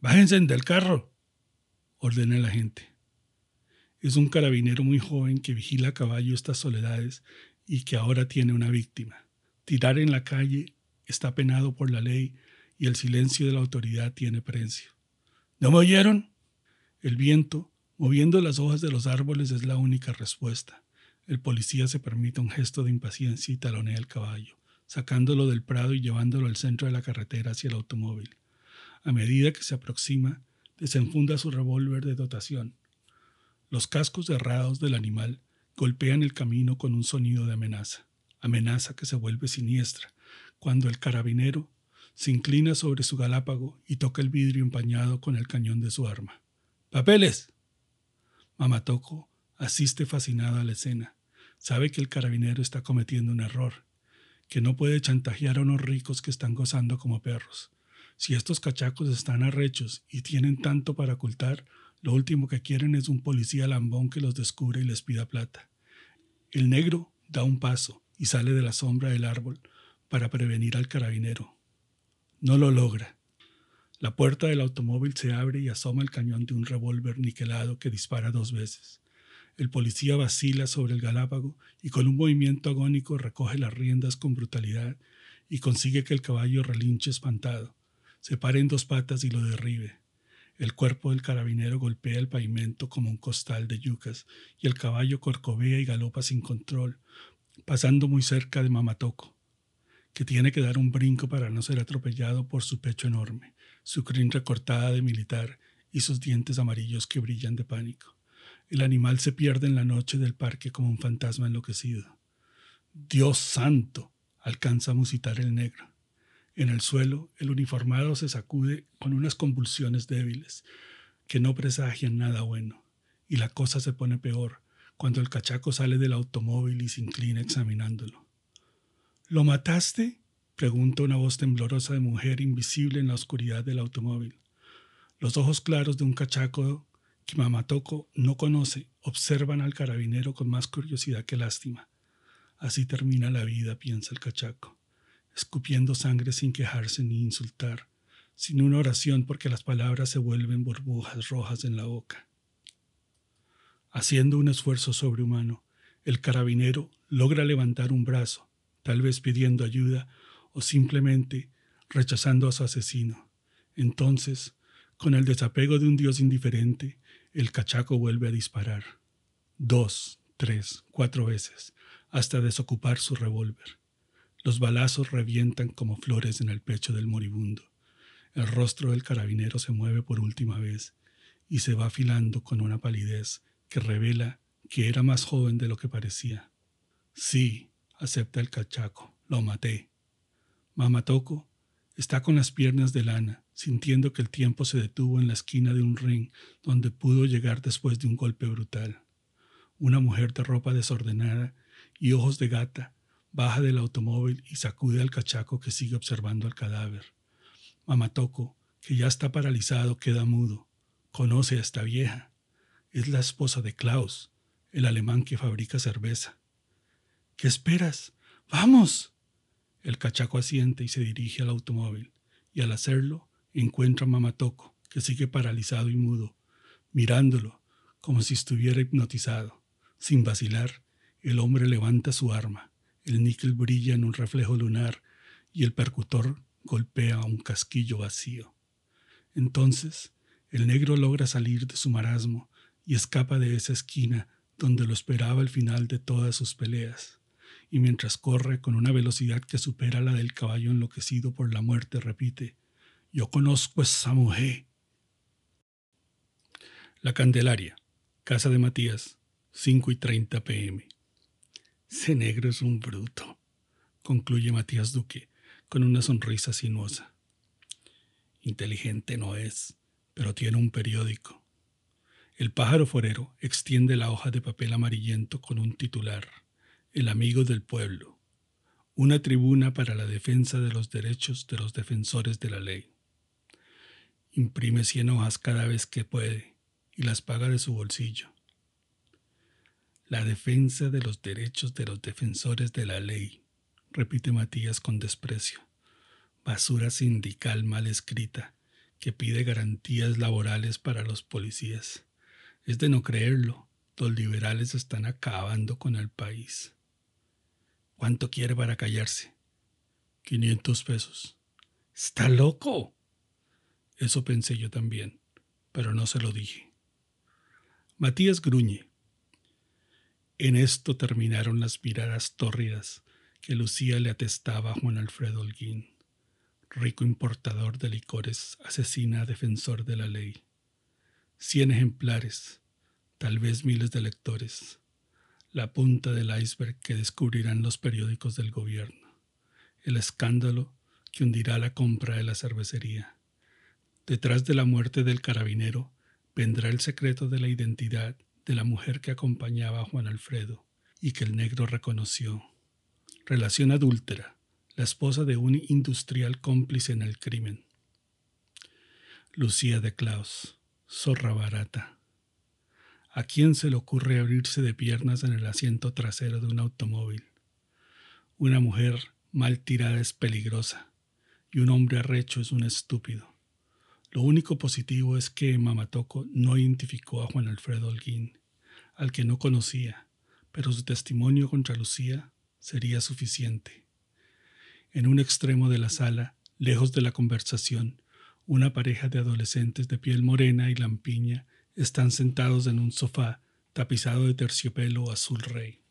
Bájense del carro, ordena la gente. Es un carabinero muy joven que vigila a caballo estas soledades y que ahora tiene una víctima. Tirar en la calle está penado por la ley y el silencio de la autoridad tiene precio. ¿No me oyeron? El viento, moviendo las hojas de los árboles, es la única respuesta. El policía se permite un gesto de impaciencia y talonea el caballo, sacándolo del prado y llevándolo al centro de la carretera hacia el automóvil. A medida que se aproxima, desenfunda su revólver de dotación. Los cascos cerrados del animal golpean el camino con un sonido de amenaza, amenaza que se vuelve siniestra, cuando el carabinero se inclina sobre su galápago y toca el vidrio empañado con el cañón de su arma. ¡Papeles! Mamatoco asiste fascinado a la escena. Sabe que el carabinero está cometiendo un error, que no puede chantajear a unos ricos que están gozando como perros. Si estos cachacos están arrechos y tienen tanto para ocultar, lo último que quieren es un policía lambón que los descubre y les pida plata. El negro da un paso y sale de la sombra del árbol para prevenir al carabinero. No lo logra. La puerta del automóvil se abre y asoma el cañón de un revólver niquelado que dispara dos veces. El policía vacila sobre el galápago y con un movimiento agónico recoge las riendas con brutalidad y consigue que el caballo relinche espantado, se pare en dos patas y lo derribe. El cuerpo del carabinero golpea el pavimento como un costal de yucas y el caballo corcovea y galopa sin control, pasando muy cerca de Mamatoco que tiene que dar un brinco para no ser atropellado por su pecho enorme, su crin recortada de militar y sus dientes amarillos que brillan de pánico. El animal se pierde en la noche del parque como un fantasma enloquecido. Dios santo, alcanza a musitar el negro. En el suelo, el uniformado se sacude con unas convulsiones débiles que no presagian nada bueno, y la cosa se pone peor cuando el cachaco sale del automóvil y se inclina examinándolo. ¿Lo mataste? pregunta una voz temblorosa de mujer invisible en la oscuridad del automóvil. Los ojos claros de un cachaco que Mamatoco no conoce observan al carabinero con más curiosidad que lástima. Así termina la vida, piensa el cachaco, escupiendo sangre sin quejarse ni insultar, sin una oración porque las palabras se vuelven burbujas rojas en la boca. Haciendo un esfuerzo sobrehumano, el carabinero logra levantar un brazo tal vez pidiendo ayuda o simplemente rechazando a su asesino. Entonces, con el desapego de un dios indiferente, el cachaco vuelve a disparar. Dos, tres, cuatro veces, hasta desocupar su revólver. Los balazos revientan como flores en el pecho del moribundo. El rostro del carabinero se mueve por última vez y se va afilando con una palidez que revela que era más joven de lo que parecía. Sí, acepta el cachaco. Lo maté. Mamatoco está con las piernas de lana, sintiendo que el tiempo se detuvo en la esquina de un ring donde pudo llegar después de un golpe brutal. Una mujer de ropa desordenada y ojos de gata baja del automóvil y sacude al cachaco que sigue observando al cadáver. Mamatoco, que ya está paralizado, queda mudo. Conoce a esta vieja. Es la esposa de Klaus, el alemán que fabrica cerveza. ¿Qué esperas? ¡Vamos! El cachaco asiente y se dirige al automóvil, y al hacerlo encuentra a Mamatoco, que sigue paralizado y mudo, mirándolo como si estuviera hipnotizado. Sin vacilar, el hombre levanta su arma, el níquel brilla en un reflejo lunar y el percutor golpea un casquillo vacío. Entonces, el negro logra salir de su marasmo y escapa de esa esquina donde lo esperaba el final de todas sus peleas y mientras corre con una velocidad que supera la del caballo enloquecido por la muerte, repite, Yo conozco esa mujer. La Candelaria, casa de Matías, 5 y 30 pm. Ese negro es un bruto, concluye Matías Duque con una sonrisa sinuosa. Inteligente no es, pero tiene un periódico. El pájaro forero extiende la hoja de papel amarillento con un titular, El amigo del pueblo, una tribuna para la defensa de los derechos de los defensores de la ley. Imprime cien hojas cada vez que puede y las paga de su bolsillo. La defensa de los derechos de los defensores de la ley, repite Matías con desprecio. Basura sindical mal escrita que pide garantías laborales para los policías. Es de no creerlo, los liberales están acabando con el país. ¿Cuánto quiere para callarse? 500 pesos. ¿Está loco? Eso pensé yo también, pero no se lo dije. Matías gruñe. En esto terminaron las miradas tórridas que Lucía le atestaba a Juan Alfredo Holguín, rico importador de licores, asesina, defensor de la ley. Cien ejemplares, tal vez miles de lectores, la punta del iceberg que descubrirán los periódicos del gobierno, el escándalo que hundirá la compra de la cervecería. Detrás de la muerte del carabinero vendrá el secreto de la identidad de la mujer que acompañaba a Juan Alfredo y que el negro reconoció. Relación adúltera, la esposa de un industrial cómplice en el crimen. Lucía de Klaus, zorra barata. ¿A quién se le ocurre abrirse de piernas en el asiento trasero de un automóvil? Una mujer mal tirada es peligrosa y un hombre arrecho es un estúpido. Lo único positivo es que Mamatoco no identificó a Juan Alfredo Holguín, al que no conocía, pero su testimonio contra Lucía sería suficiente. En un extremo de la sala, lejos de la conversación, una pareja de adolescentes de piel morena y lampiña están sentados en un sofá tapizado de terciopelo azul rey.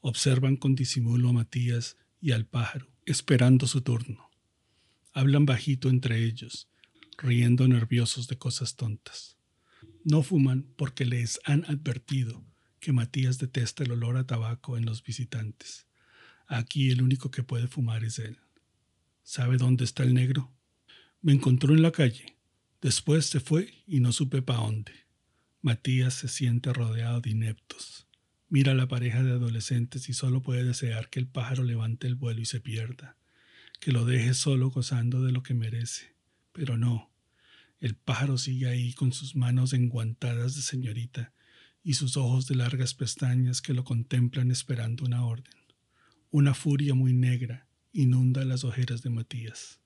Observan con disimulo a Matías y al pájaro, esperando su turno. Hablan bajito entre ellos, riendo nerviosos de cosas tontas. No fuman porque les han advertido que Matías detesta el olor a tabaco en los visitantes. Aquí el único que puede fumar es él. ¿Sabe dónde está el negro? Me encontró en la calle. Después se fue y no supe pa' dónde. Matías se siente rodeado de ineptos. Mira a la pareja de adolescentes y solo puede desear que el pájaro levante el vuelo y se pierda, que lo deje solo gozando de lo que merece. Pero no. El pájaro sigue ahí con sus manos enguantadas de señorita y sus ojos de largas pestañas que lo contemplan esperando una orden. Una furia muy negra inunda las ojeras de Matías.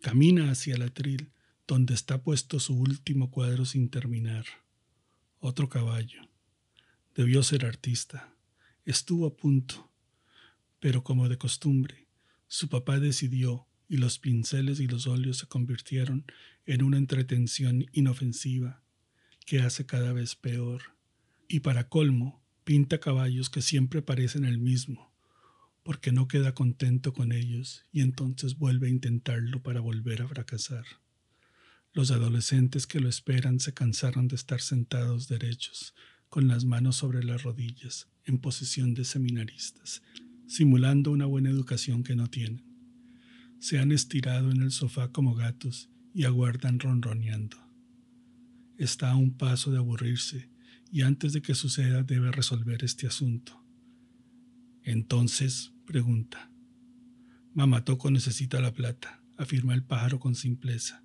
Camina hacia el atril, donde está puesto su último cuadro sin terminar. Otro caballo. Debió ser artista. Estuvo a punto. Pero como de costumbre, su papá decidió y los pinceles y los óleos se convirtieron en una entretención inofensiva que hace cada vez peor. Y para colmo, pinta caballos que siempre parecen el mismo, porque no queda contento con ellos y entonces vuelve a intentarlo para volver a fracasar. Los adolescentes que lo esperan se cansaron de estar sentados derechos, con las manos sobre las rodillas, en posición de seminaristas, simulando una buena educación que no tienen. Se han estirado en el sofá como gatos y aguardan ronroneando. Está a un paso de aburrirse y antes de que suceda debe resolver este asunto. Entonces, pregunta. Mamá Toco necesita la plata, afirma el pájaro con simpleza.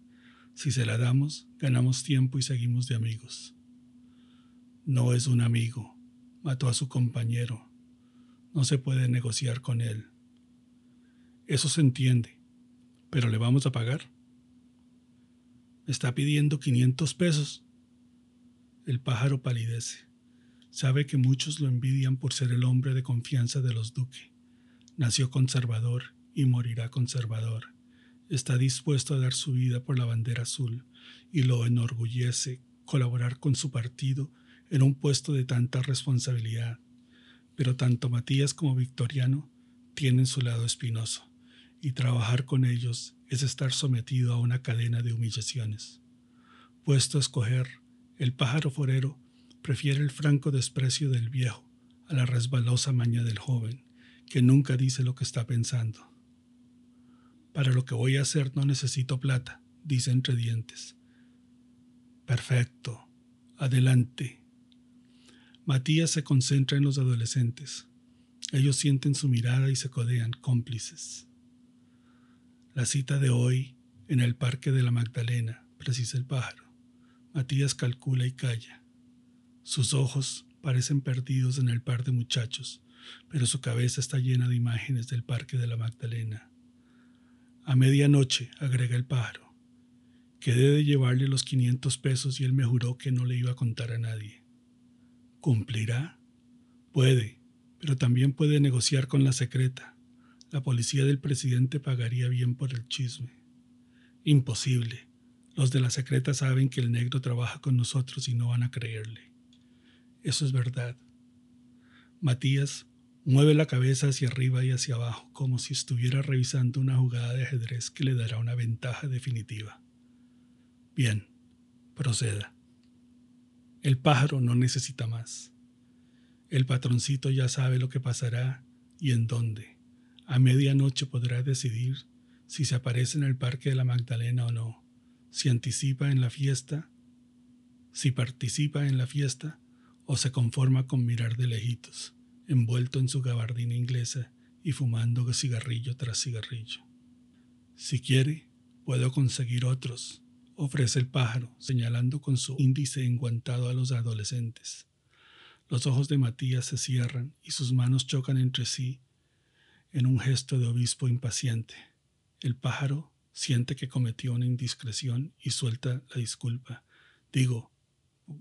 Si se la damos, ganamos tiempo y seguimos de amigos. No es un amigo. Mató a su compañero. No se puede negociar con él. Eso se entiende. Pero le vamos a pagar. Me está pidiendo 500 pesos. El pájaro palidece. Sabe que muchos lo envidian por ser el hombre de confianza de los Duque. Nació conservador y morirá conservador. Está dispuesto a dar su vida por la bandera azul y lo enorgullece colaborar con su partido en un puesto de tanta responsabilidad. Pero tanto Matías como Victoriano tienen su lado espinoso, y trabajar con ellos es estar sometido a una cadena de humillaciones. Puesto a escoger, el pájaro forero prefiere el franco desprecio del viejo a la resbalosa maña del joven, que nunca dice lo que está pensando. Para lo que voy a hacer no necesito plata, dice entre dientes. Perfecto. Adelante. Matías se concentra en los adolescentes. Ellos sienten su mirada y se codean, cómplices. La cita de hoy en el Parque de la Magdalena, precisa el pájaro. Matías calcula y calla. Sus ojos parecen perdidos en el par de muchachos, pero su cabeza está llena de imágenes del Parque de la Magdalena. A medianoche, agrega el pájaro, quedé de llevarle los 500 pesos y él me juró que no le iba a contar a nadie. ¿Cumplirá? Puede, pero también puede negociar con la secreta. La policía del presidente pagaría bien por el chisme. Imposible. Los de la secreta saben que el negro trabaja con nosotros y no van a creerle. Eso es verdad. Matías mueve la cabeza hacia arriba y hacia abajo como si estuviera revisando una jugada de ajedrez que le dará una ventaja definitiva. Bien, proceda. El pájaro no necesita más. El patroncito ya sabe lo que pasará y en dónde. A medianoche podrá decidir si se aparece en el Parque de la Magdalena o no, si anticipa en la fiesta, si participa en la fiesta o se conforma con mirar de lejitos, envuelto en su gabardina inglesa y fumando cigarrillo tras cigarrillo. Si quiere, puedo conseguir otros, ofrece el pájaro, señalando con su índice enguantado a los adolescentes. Los ojos de Matías se cierran y sus manos chocan entre sí en un gesto de obispo impaciente. El pájaro siente que cometió una indiscreción y suelta la disculpa. Digo,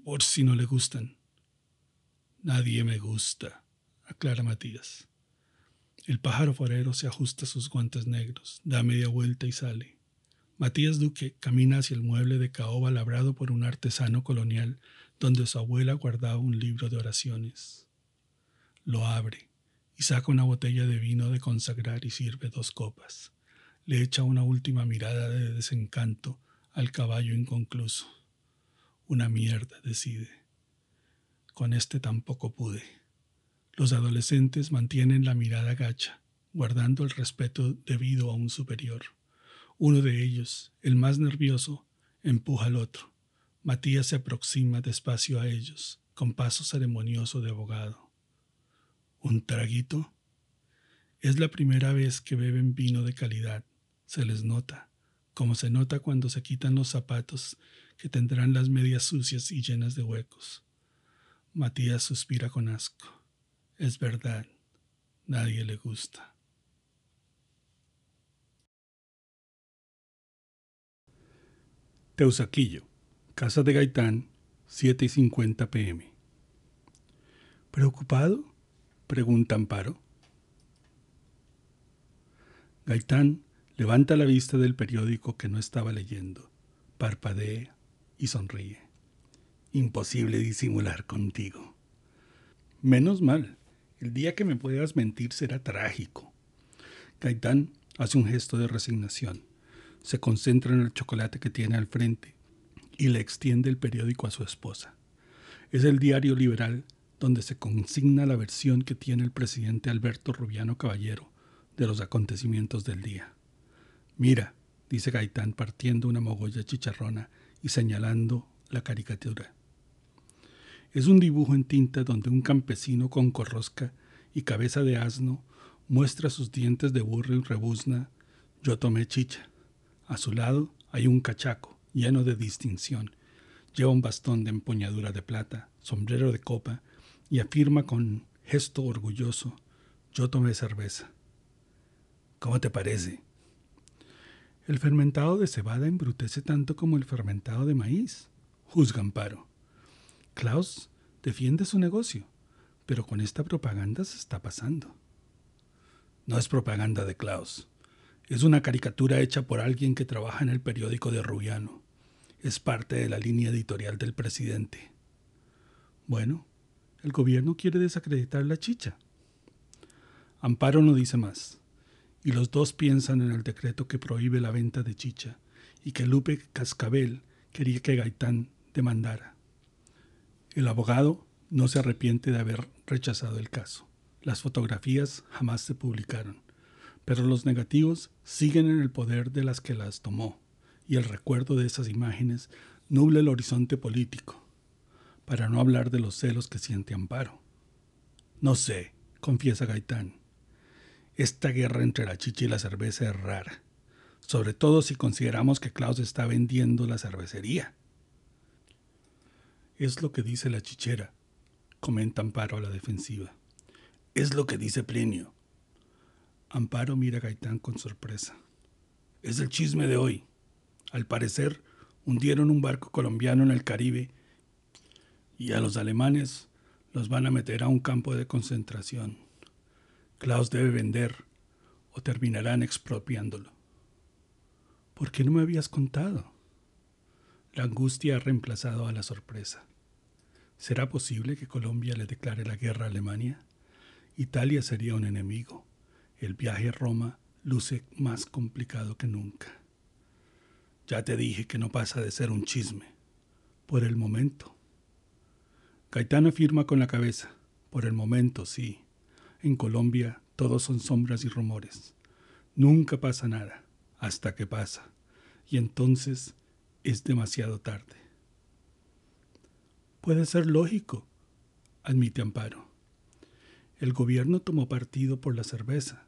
por si no le gustan. Nadie me gusta, aclara Matías. El pájaro forero se ajusta sus guantes negros, da media vuelta y sale. Matías Duque camina hacia el mueble de caoba labrado por un artesano colonial donde su abuela guardaba un libro de oraciones. Lo abre y saca una botella de vino de consagrar y sirve dos copas le echa una última mirada de desencanto al caballo inconcluso. Una mierda, decide. Con este tampoco pude. Los adolescentes mantienen la mirada gacha, guardando el respeto debido a un superior. Uno de ellos, el más nervioso, empuja al otro. Matías se aproxima despacio a ellos, con paso ceremonioso de abogado. ¿Un traguito? Es la primera vez que beben vino de calidad se les nota, como se nota cuando se quitan los zapatos que tendrán las medias sucias y llenas de huecos. Matías suspira con asco. Es verdad, nadie le gusta. Teusaquillo, casa de Gaitán, 7 y 50 pm. ¿Preocupado? pregunta Amparo. Gaitán Levanta la vista del periódico que no estaba leyendo, parpadea y sonríe. Imposible disimular contigo. Menos mal, el día que me puedas mentir será trágico. Gaitán hace un gesto de resignación. Se concentra en el chocolate que tiene al frente y le extiende el periódico a su esposa. Es el diario liberal donde se consigna la versión que tiene el presidente Alberto Rubiano Caballero de los acontecimientos del día. Mira, dice Gaitán partiendo una mogolla chicharrona y señalando la caricatura. Es un dibujo en tinta donde un campesino con corrosca y cabeza de asno muestra sus dientes de burro y rebuzna. Yo tomé chicha. A su lado hay un cachaco lleno de distinción. Lleva un bastón de empuñadura de plata, sombrero de copa y afirma con gesto orgulloso: Yo tomé cerveza. ¿Cómo te parece? El fermentado de cebada embrutece tanto como el fermentado de maíz, juzga Amparo. Klaus defiende su negocio, pero con esta propaganda se está pasando. No es propaganda de Klaus. Es una caricatura hecha por alguien que trabaja en el periódico de Rubiano. Es parte de la línea editorial del presidente. Bueno, el gobierno quiere desacreditar la chicha. Amparo no dice más y los dos piensan en el decreto que prohíbe la venta de chicha y que Lupe Cascabel quería que Gaitán demandara. El abogado no se arrepiente de haber rechazado el caso. Las fotografías jamás se publicaron, pero los negativos siguen en el poder de las que las tomó, y el recuerdo de esas imágenes nubla el horizonte político, para no hablar de los celos que siente Amparo. No sé, confiesa Gaitán. Esta guerra entre la chicha y la cerveza es rara, sobre todo si consideramos que Klaus está vendiendo la cervecería. Es lo que dice la chichera, comenta Amparo a la defensiva. Es lo que dice Plinio. Amparo mira a Gaitán con sorpresa. Es el chisme de hoy. Al parecer, hundieron un barco colombiano en el Caribe y a los alemanes los van a meter a un campo de concentración. Klaus debe vender o terminarán expropiándolo. ¿Por qué no me habías contado? La angustia ha reemplazado a la sorpresa. ¿Será posible que Colombia le declare la guerra a Alemania? Italia sería un enemigo. El viaje a Roma luce más complicado que nunca. Ya te dije que no pasa de ser un chisme. Por el momento. Gaetano afirma con la cabeza. Por el momento, sí. En Colombia todos son sombras y rumores. Nunca pasa nada, hasta que pasa. Y entonces es demasiado tarde. Puede ser lógico, admite Amparo el gobierno tomó partido por la cerveza.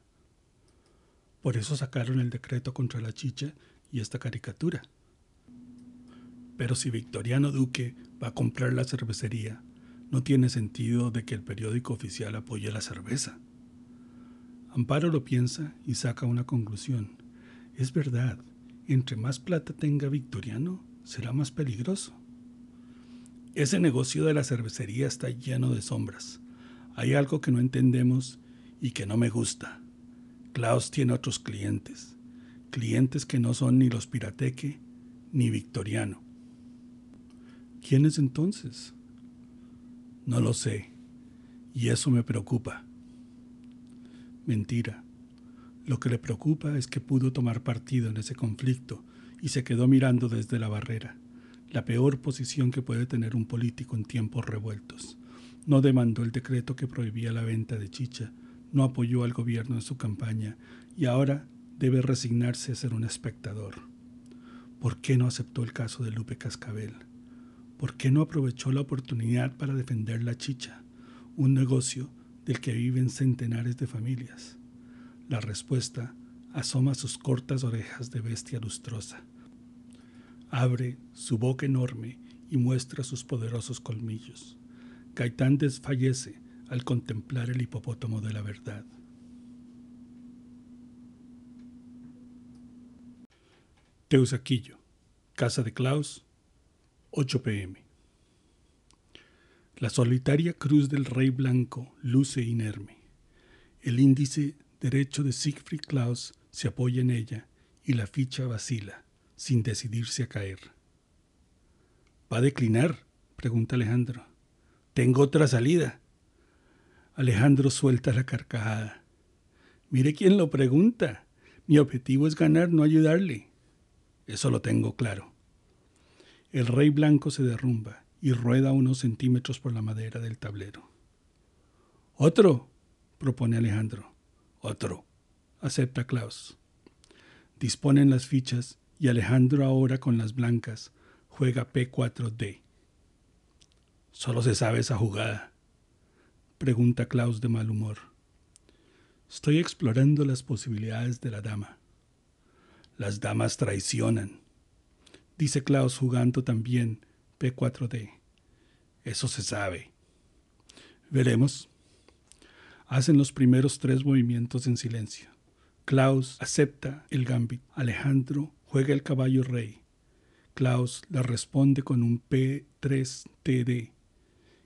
Por eso sacaron el decreto contra la chicha y esta caricatura. Pero si Victoriano Duque va a comprar la cervecería, no tiene sentido de que el periódico oficial apoye la cerveza. Amparo lo piensa y saca una conclusión. Es verdad, entre más plata tenga Victoriano, será más peligroso. Ese negocio de la cervecería está lleno de sombras. Hay algo que no entendemos y que no me gusta. Klaus tiene otros clientes, clientes que no son ni los Pirateque ni Victoriano. ¿Quiénes entonces? No lo sé, y eso me preocupa. Mentira. Lo que le preocupa es que pudo tomar partido en ese conflicto y se quedó mirando desde la barrera, la peor posición que puede tener un político en tiempos revueltos no demandó el decreto que prohibía la venta de chicha, no apoyó al gobierno en su campaña y ahora debe resignarse a ser un espectador. ¿Por qué no aceptó el caso de Lupe Cascabel? ¿Por qué no aprovechó la oportunidad para defender la chicha, un negocio del que viven centenares de familias? La respuesta asoma sus cortas orejas de bestia lustrosa. Abre su boca enorme y muestra sus poderosos colmillos. Gaitán desfallece al contemplar el hipopótamo de la verdad. Teusaquillo, Casa de Klaus, 8 pm. La solitaria cruz del Rey Blanco luce inerme. El índice derecho de Siegfried Klaus se apoya en ella y la ficha vacila, sin decidirse a caer. ¿Va a declinar? pregunta Alejandro. Tengo otra salida. Alejandro suelta la carcajada. Mire quién lo pregunta. Mi objetivo es ganar, no ayudarle. Eso lo tengo claro. El rey blanco se derrumba y rueda unos centímetros por la madera del tablero. Otro, propone Alejandro. Otro, acepta Klaus. Disponen las fichas y Alejandro ahora con las blancas juega P4D. Solo se sabe esa jugada. Pregunta Klaus de mal humor. Estoy explorando las posibilidades de la dama. Las damas traicionan. Dice Klaus jugando también P4D. Eso se sabe. Veremos. Hacen los primeros tres movimientos en silencio. Klaus acepta el gambit. Alejandro juega el caballo rey. Klaus le responde con un P3TD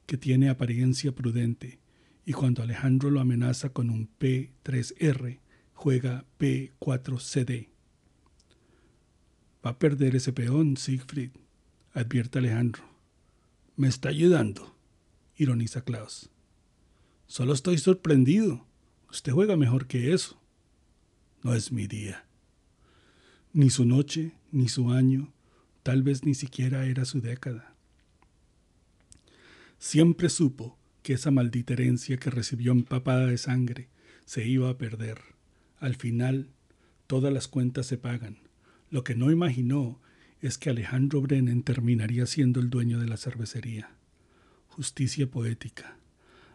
que tiene apariencia prudente, y cuando Alejandro lo amenaza con un P3R, juega P4CD. Va a perder ese peón, Siegfried, advierte Alejandro. Me está ayudando, ironiza Klaus. Solo estoy sorprendido. Usted juega mejor que eso. No es mi día. Ni su noche, ni su año, tal vez ni siquiera era su década. Siempre supo que esa maldita herencia que recibió empapada de sangre se iba a perder. Al final, todas las cuentas se pagan. Lo que no imaginó es que Alejandro Brennan terminaría siendo el dueño de la cervecería. Justicia poética.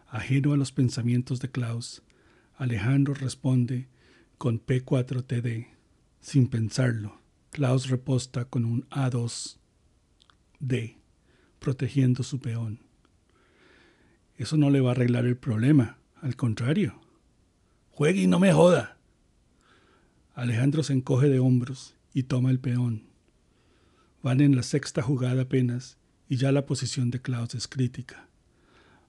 Ajeno a los pensamientos de Klaus, Alejandro responde con P4TD. Sin pensarlo, Klaus reposta con un A2D, protegiendo su peón. Eso no le va a arreglar el problema, al contrario. Juegue y no me joda. Alejandro se encoge de hombros y toma el peón. Van en la sexta jugada apenas y ya la posición de Klaus es crítica.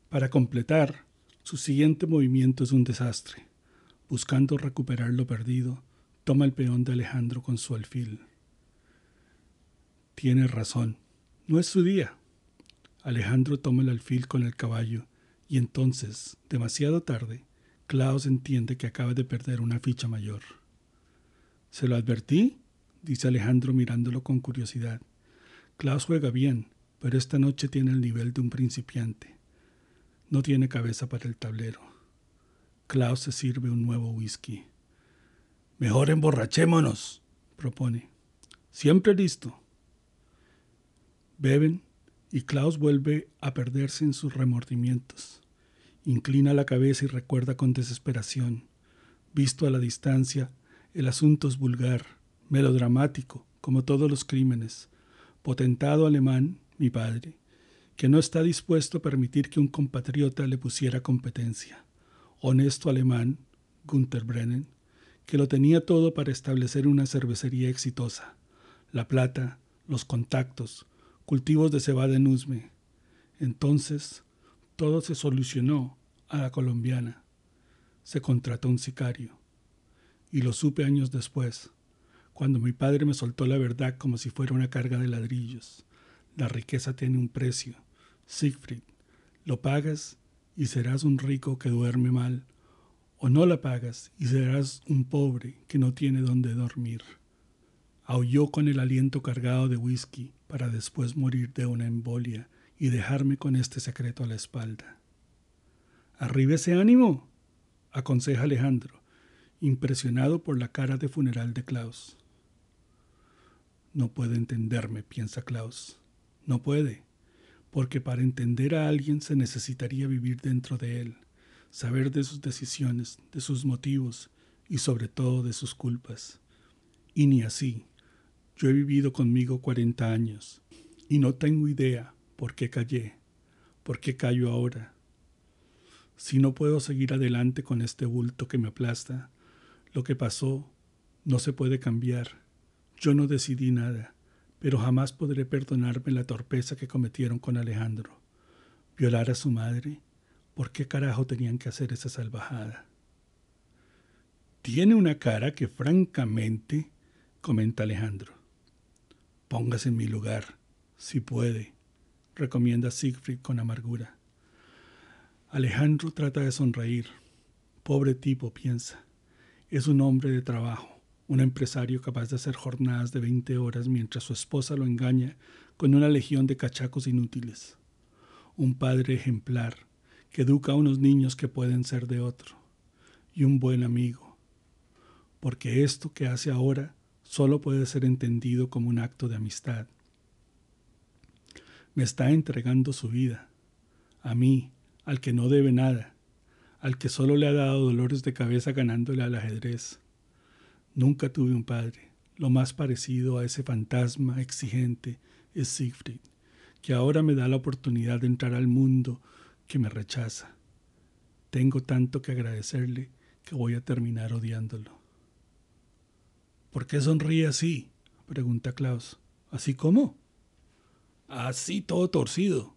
Para completar, su siguiente movimiento es un desastre. Buscando recuperar lo perdido, toma el peón de Alejandro con su alfil. Tiene razón, no es su día. Alejandro toma el alfil con el caballo y entonces, demasiado tarde, Klaus entiende que acaba de perder una ficha mayor. ¿Se lo advertí? dice Alejandro mirándolo con curiosidad. Klaus juega bien, pero esta noche tiene el nivel de un principiante. No tiene cabeza para el tablero. Klaus se sirve un nuevo whisky. Mejor emborrachémonos, propone. Siempre listo. Beben y Klaus vuelve a perderse en sus remordimientos. Inclina la cabeza y recuerda con desesperación. Visto a la distancia, el asunto es vulgar, melodramático, como todos los crímenes. Potentado alemán, mi padre, que no está dispuesto a permitir que un compatriota le pusiera competencia. Honesto alemán, Gunther Brennan, que lo tenía todo para establecer una cervecería exitosa. La plata, los contactos, cultivos de cebada en Usme. Entonces, todo se solucionó a la colombiana. Se contrató un sicario. Y lo supe años después, cuando mi padre me soltó la verdad como si fuera una carga de ladrillos. La riqueza tiene un precio. Siegfried, lo pagas y serás un rico que duerme mal, o no la pagas y serás un pobre que no tiene dónde dormir. Aulló con el aliento cargado de whisky para después morir de una embolia y dejarme con este secreto a la espalda. Arriba ese ánimo, aconseja Alejandro, impresionado por la cara de funeral de Klaus. No puede entenderme, piensa Klaus. No puede, porque para entender a alguien se necesitaría vivir dentro de él, saber de sus decisiones, de sus motivos y sobre todo de sus culpas. Y ni así. Yo he vivido conmigo 40 años y no tengo idea por qué callé, por qué callo ahora. Si no puedo seguir adelante con este bulto que me aplasta, lo que pasó no se puede cambiar. Yo no decidí nada, pero jamás podré perdonarme la torpeza que cometieron con Alejandro. Violar a su madre, ¿por qué carajo tenían que hacer esa salvajada? Tiene una cara que francamente, comenta Alejandro, Póngase en mi lugar, si puede, recomienda Siegfried con amargura. Alejandro trata de sonreír. Pobre tipo, piensa. Es un hombre de trabajo, un empresario capaz de hacer jornadas de 20 horas mientras su esposa lo engaña con una legión de cachacos inútiles. Un padre ejemplar que educa a unos niños que pueden ser de otro. Y un buen amigo. Porque esto que hace ahora solo puede ser entendido como un acto de amistad. Me está entregando su vida, a mí, al que no debe nada, al que solo le ha dado dolores de cabeza ganándole al ajedrez. Nunca tuve un padre. Lo más parecido a ese fantasma exigente es Siegfried, que ahora me da la oportunidad de entrar al mundo que me rechaza. Tengo tanto que agradecerle que voy a terminar odiándolo. ¿Por qué sonríe así? pregunta Klaus. ¿Así cómo? Así todo torcido.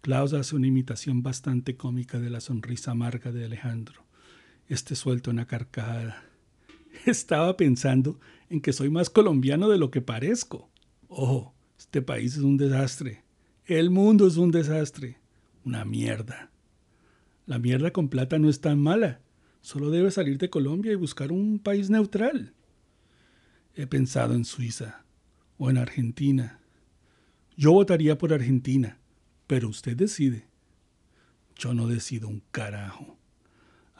Klaus hace una imitación bastante cómica de la sonrisa amarga de Alejandro. Este suelta una carcajada. Estaba pensando en que soy más colombiano de lo que parezco. Ojo, este país es un desastre. El mundo es un desastre. Una mierda. La mierda con plata no es tan mala. Solo debe salir de Colombia y buscar un país neutral. He pensado en Suiza o en Argentina. Yo votaría por Argentina, Pero usted decide. Yo no decido un carajo.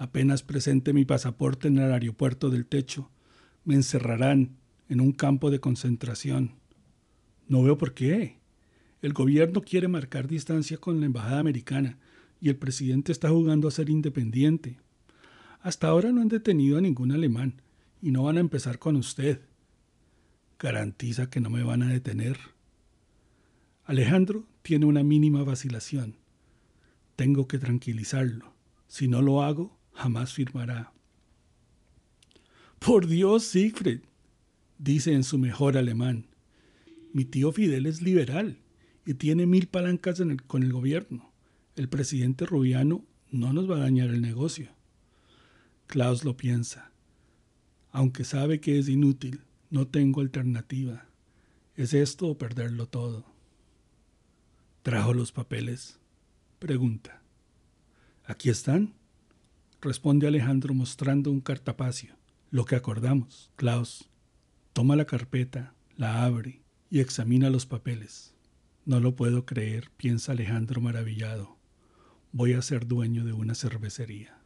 Apenas presente mi pasaporte en el aeropuerto del techo, me encerrarán en un campo de concentración. No veo por qué. El gobierno quiere marcar distancia con la embajada americana y el presidente está jugando a ser independiente. Hasta ahora no han detenido a ningún alemán y no van a empezar con usted. Garantiza que no me van a detener. Alejandro tiene una mínima vacilación. Tengo que tranquilizarlo. Si no lo hago, jamás firmará. Por Dios, Siegfried, dice en su mejor alemán. Mi tío Fidel es liberal y tiene mil palancas con el gobierno. El presidente Rubiano no nos va a dañar el negocio. Klaus lo piensa. Aunque sabe que es inútil, no tengo alternativa. ¿Es esto o perderlo todo? ¿Trajo los papeles? Pregunta. Aquí están. Responde Alejandro mostrando un cartapacio. Lo que acordamos. Klaus toma la carpeta, la abre y examina los papeles. No lo puedo creer, piensa Alejandro maravillado. Voy a ser dueño de una cervecería.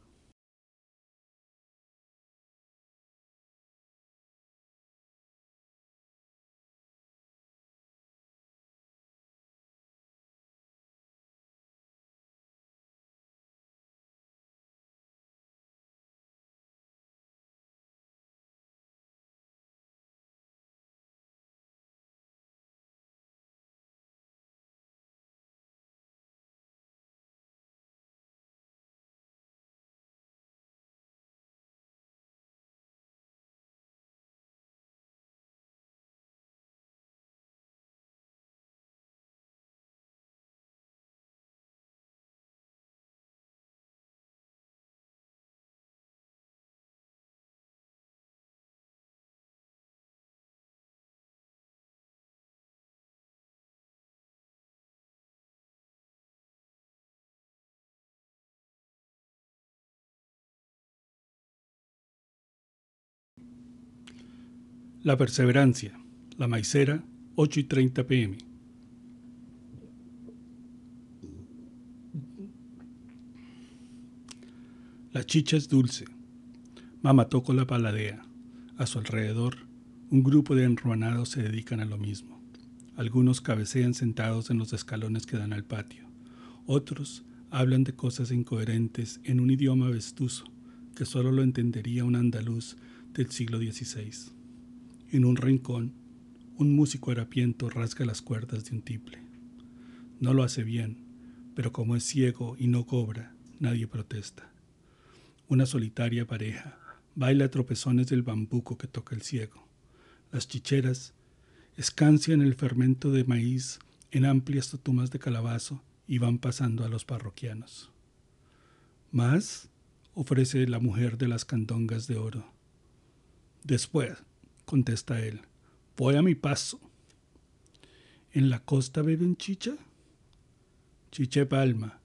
La Perseverancia, La Maicera, 8 y 30 pm. La chicha es dulce. Mamá toco la paladea. A su alrededor, un grupo de enruanados se dedican a lo mismo. Algunos cabecean sentados en los escalones que dan al patio. Otros hablan de cosas incoherentes en un idioma vestuso que solo lo entendería un andaluz del siglo XVI. En un rincón, un músico harapiento rasga las cuerdas de un tiple. No lo hace bien, pero como es ciego y no cobra, nadie protesta. Una solitaria pareja baila tropezones del bambuco que toca el ciego. Las chicheras escancian el fermento de maíz en amplias totumas de calabazo y van pasando a los parroquianos. Más ofrece la mujer de las candongas de oro. Después, contesta él. Voy a mi paso. ¿En la costa beben chicha? Chiche palma.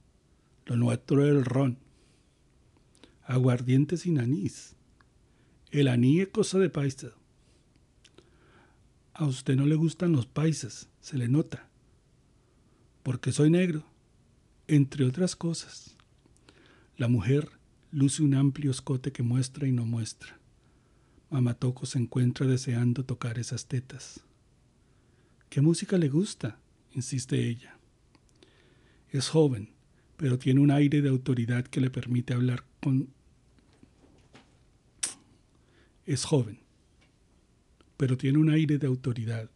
Lo nuestro es el ron. Aguardiente sin anís. El anís es cosa de paisa. A usted no le gustan los paisas, se le nota. Porque soy negro, entre otras cosas. La mujer luce un amplio escote que muestra y no muestra. Mamatoco se encuentra deseando tocar esas tetas. ¿Qué música le gusta? insiste ella. Es joven, pero tiene un aire de autoridad que le permite hablar con... Es joven, pero tiene un aire de autoridad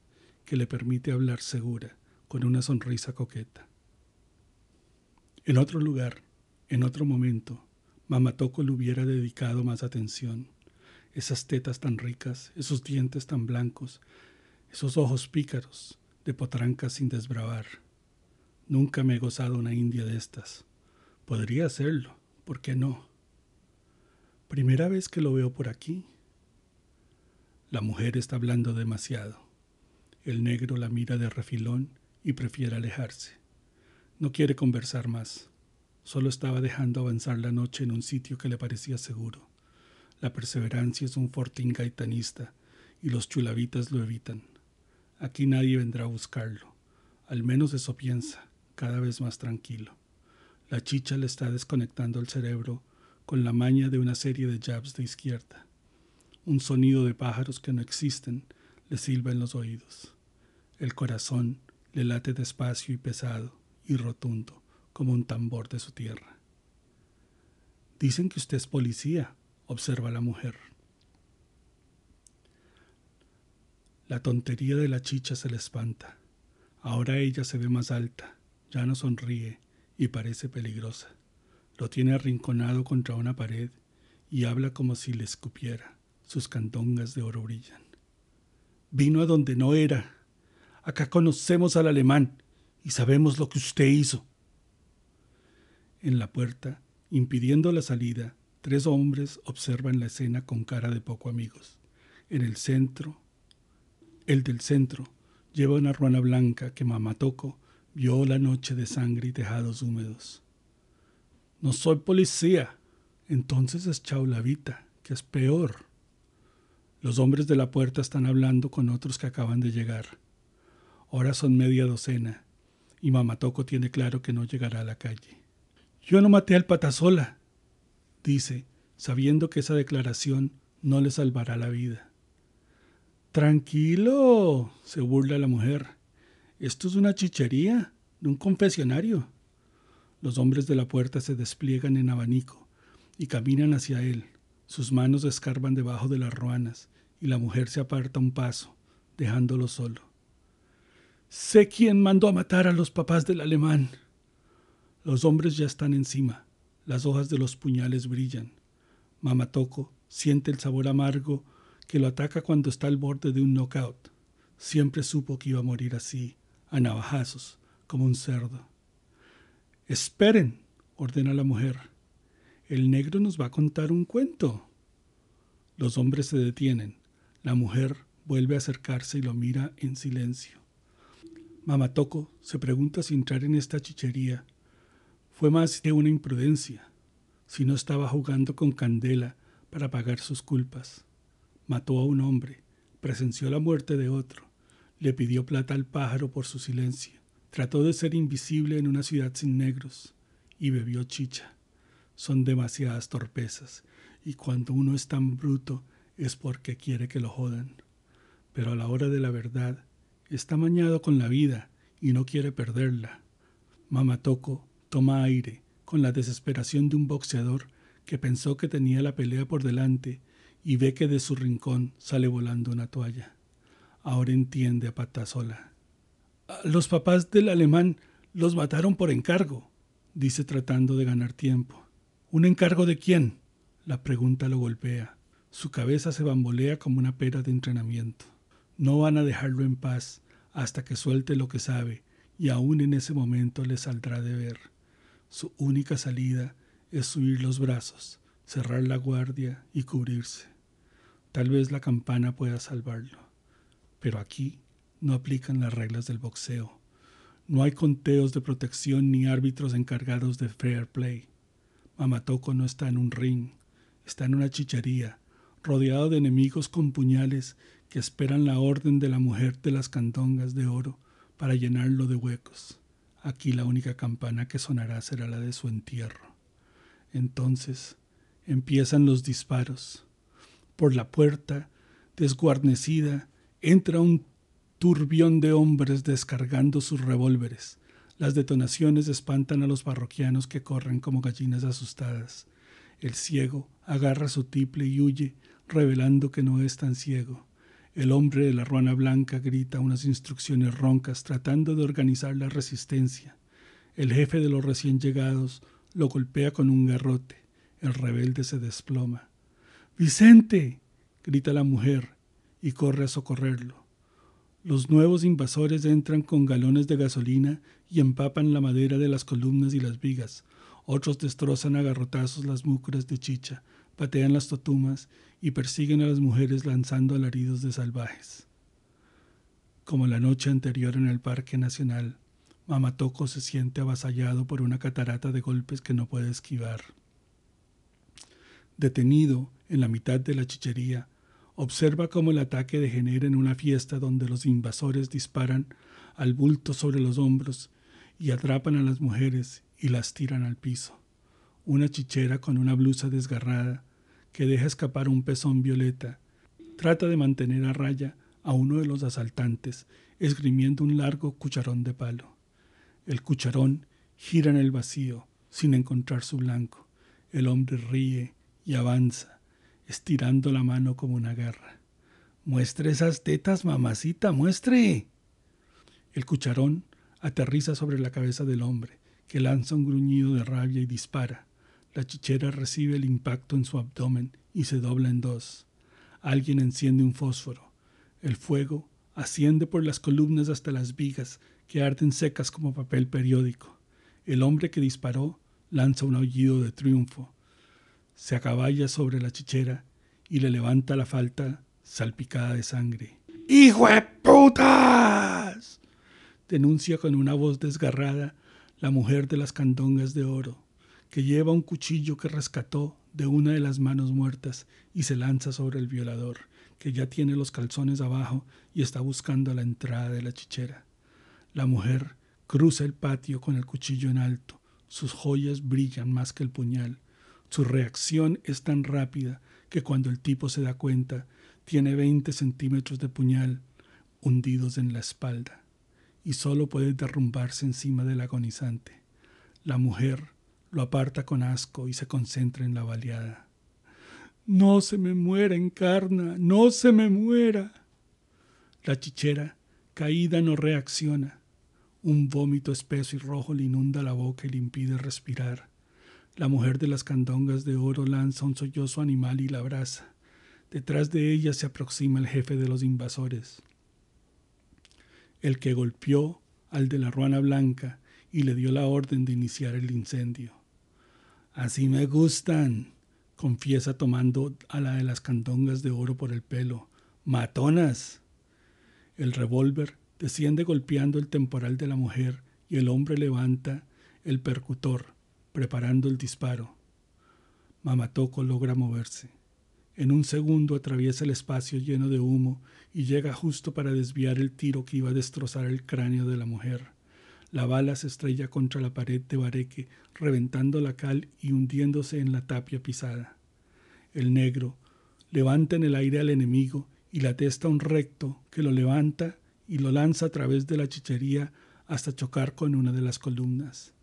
que le permite hablar segura, con una sonrisa coqueta. En otro lugar, en otro momento, Mamatoco le hubiera dedicado más atención esas tetas tan ricas, esos dientes tan blancos, esos ojos pícaros de potrancas sin desbravar. Nunca me he gozado una india de estas. Podría hacerlo, ¿por qué no? Primera vez que lo veo por aquí. La mujer está hablando demasiado. El negro la mira de refilón y prefiere alejarse. No quiere conversar más. Solo estaba dejando avanzar la noche en un sitio que le parecía seguro. La perseverancia es un fortín gaitanista y los chulavitas lo evitan. Aquí nadie vendrá a buscarlo. Al menos eso piensa. cada vez más tranquilo. La chicha le está desconectando el cerebro con la maña de una serie de jabs de izquierda. Un sonido de pájaros que no existen le silba en los oídos. El corazón le late despacio y pesado y rotundo como un tambor de su tierra. Dicen que usted es policía, observa la mujer. La tontería de la chicha se le espanta. Ahora ella se ve más alta, ya no sonríe y parece peligrosa. Lo tiene arrinconado contra una pared y habla como si le escupiera. Sus candongas de oro brillan. Vino a donde no era. Acá conocemos al alemán y sabemos lo que usted hizo. En la puerta, impidiendo la salida, tres hombres observan la escena con cara de poco amigos. En el centro, el del centro, lleva una ruana blanca que Mamatoco vio la noche de sangre y tejados húmedos. No soy policía. Entonces es Chaulavita, que es peor. Los hombres de la puerta están hablando con otros que acaban de llegar. Ahora son media docena, y Mamatoco tiene claro que no llegará a la calle. Yo no maté al patasola, dice, sabiendo que esa declaración no le salvará la vida. Tranquilo, se burla la mujer. Esto es una chichería, de un confesionario. Los hombres de la puerta se despliegan en abanico y caminan hacia él. Sus manos escarban debajo de las ruanas y la mujer se aparta un paso, dejándolo solo. Sé quién mandó a matar a los papás del alemán. Los hombres ya están encima. Las hojas de los puñales brillan. Mamatoco siente el sabor amargo que lo ataca cuando está al borde de un knockout. Siempre supo que iba a morir así, a navajazos, como un cerdo. Esperen, ordena la mujer. El negro nos va a contar un cuento. Los hombres se detienen. La mujer vuelve a acercarse y lo mira en silencio. Mamatoco se pregunta si entrar en esta chichería fue más que una imprudencia, si no estaba jugando con candela para pagar sus culpas. Mató a un hombre, presenció la muerte de otro, le pidió plata al pájaro por su silencio, trató de ser invisible en una ciudad sin negros y bebió chicha. Son demasiadas torpezas, y cuando uno es tan bruto es porque quiere que lo jodan. Pero a la hora de la verdad, está mañado con la vida y no quiere perderla. Mamatoco toma aire con la desesperación de un boxeador que pensó que tenía la pelea por delante y ve que de su rincón sale volando una toalla. Ahora entiende a pata sola. Los papás del alemán los mataron por encargo, dice tratando de ganar tiempo. ¿Un encargo de quién? La pregunta lo golpea. Su cabeza se bambolea como una pera de entrenamiento. No van a dejarlo en paz hasta que suelte lo que sabe, y aún en ese momento le saldrá de ver. Su única salida es subir los brazos, cerrar la guardia y cubrirse. Tal vez la campana pueda salvarlo. Pero aquí no aplican las reglas del boxeo. No hay conteos de protección ni árbitros encargados de fair play. Mamatoco no está en un ring, está en una chichería, rodeado de enemigos con puñales que esperan la orden de la mujer de las candongas de oro para llenarlo de huecos. Aquí la única campana que sonará será la de su entierro. Entonces empiezan los disparos. Por la puerta, desguarnecida, entra un turbión de hombres descargando sus revólveres. Las detonaciones espantan a los parroquianos que corren como gallinas asustadas. El ciego agarra su tiple y huye, revelando que no es tan ciego. El hombre de la ruana blanca grita unas instrucciones roncas tratando de organizar la resistencia. El jefe de los recién llegados lo golpea con un garrote. El rebelde se desploma. Vicente. grita la mujer y corre a socorrerlo. Los nuevos invasores entran con galones de gasolina y empapan la madera de las columnas y las vigas. Otros destrozan a garrotazos las mucras de chicha patean las totumas y persiguen a las mujeres lanzando alaridos de salvajes. Como la noche anterior en el Parque Nacional, Mamatoco se siente avasallado por una catarata de golpes que no puede esquivar. Detenido en la mitad de la chichería, observa cómo el ataque degenera en una fiesta donde los invasores disparan al bulto sobre los hombros y atrapan a las mujeres y las tiran al piso. Una chichera con una blusa desgarrada que deja escapar un pezón violeta trata de mantener a raya a uno de los asaltantes esgrimiendo un largo cucharón de palo. El cucharón gira en el vacío sin encontrar su blanco. El hombre ríe y avanza, estirando la mano como una garra. Muestre esas tetas, mamacita, muestre. El cucharón aterriza sobre la cabeza del hombre, que lanza un gruñido de rabia y dispara. La chichera recibe el impacto en su abdomen y se dobla en dos. Alguien enciende un fósforo. El fuego asciende por las columnas hasta las vigas, que arden secas como papel periódico. El hombre que disparó lanza un aullido de triunfo. Se acaballa sobre la chichera y le levanta la falta salpicada de sangre. ¡Hijo de putas! denuncia con una voz desgarrada la mujer de las candongas de oro, que lleva un cuchillo que rescató de una de las manos muertas y se lanza sobre el violador, que ya tiene los calzones abajo y está buscando la entrada de la chichera. La mujer cruza el patio con el cuchillo en alto, sus joyas brillan más que el puñal. Su reacción es tan rápida que cuando el tipo se da cuenta, tiene 20 centímetros de puñal hundidos en la espalda y solo puede derrumbarse encima del agonizante. La mujer lo aparta con asco y se concentra en la baleada. No se me muera, encarna, no se me muera. La chichera, caída, no reacciona. Un vómito espeso y rojo le inunda la boca y le impide respirar. La mujer de las candongas de oro lanza un sollozo animal y la abraza. Detrás de ella se aproxima el jefe de los invasores el que golpeó al de la ruana blanca y le dio la orden de iniciar el incendio. Así me gustan, confiesa tomando a la de las candongas de oro por el pelo. Matonas. El revólver desciende golpeando el temporal de la mujer y el hombre levanta el percutor, preparando el disparo. Mamatoco logra moverse. En un segundo atraviesa el espacio lleno de humo y llega justo para desviar el tiro que iba a destrozar el cráneo de la mujer. La bala se estrella contra la pared de bareque, reventando la cal y hundiéndose en la tapia pisada. El negro levanta en el aire al enemigo y la testa un recto que lo levanta y lo lanza a través de la chichería hasta chocar con una de las columnas.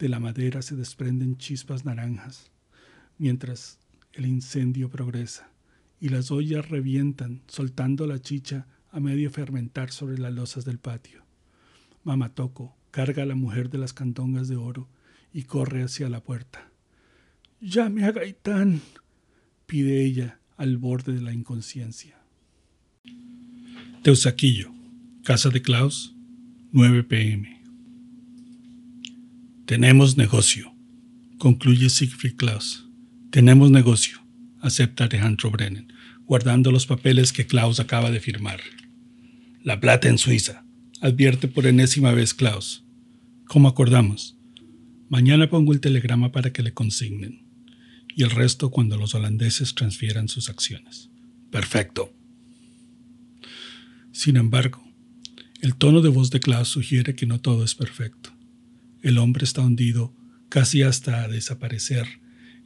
De la madera se desprenden chispas naranjas, mientras el incendio progresa y las ollas revientan, soltando la chicha a medio fermentar sobre las losas del patio. Mamatoco carga a la mujer de las cantongas de oro y corre hacia la puerta. Llame a Gaitán, pide ella al borde de la inconsciencia. Teusaquillo, Casa de Klaus, 9 pm. Tenemos negocio, concluye Siegfried Klaus. Tenemos negocio, acepta Alejandro Brennan, guardando los papeles que Klaus acaba de firmar. La plata en Suiza, advierte por enésima vez Klaus. Como acordamos, mañana pongo el telegrama para que le consignen, y el resto cuando los holandeses transfieran sus acciones. Perfecto. Sin embargo, el tono de voz de Klaus sugiere que no todo es perfecto. El hombre está hundido casi hasta desaparecer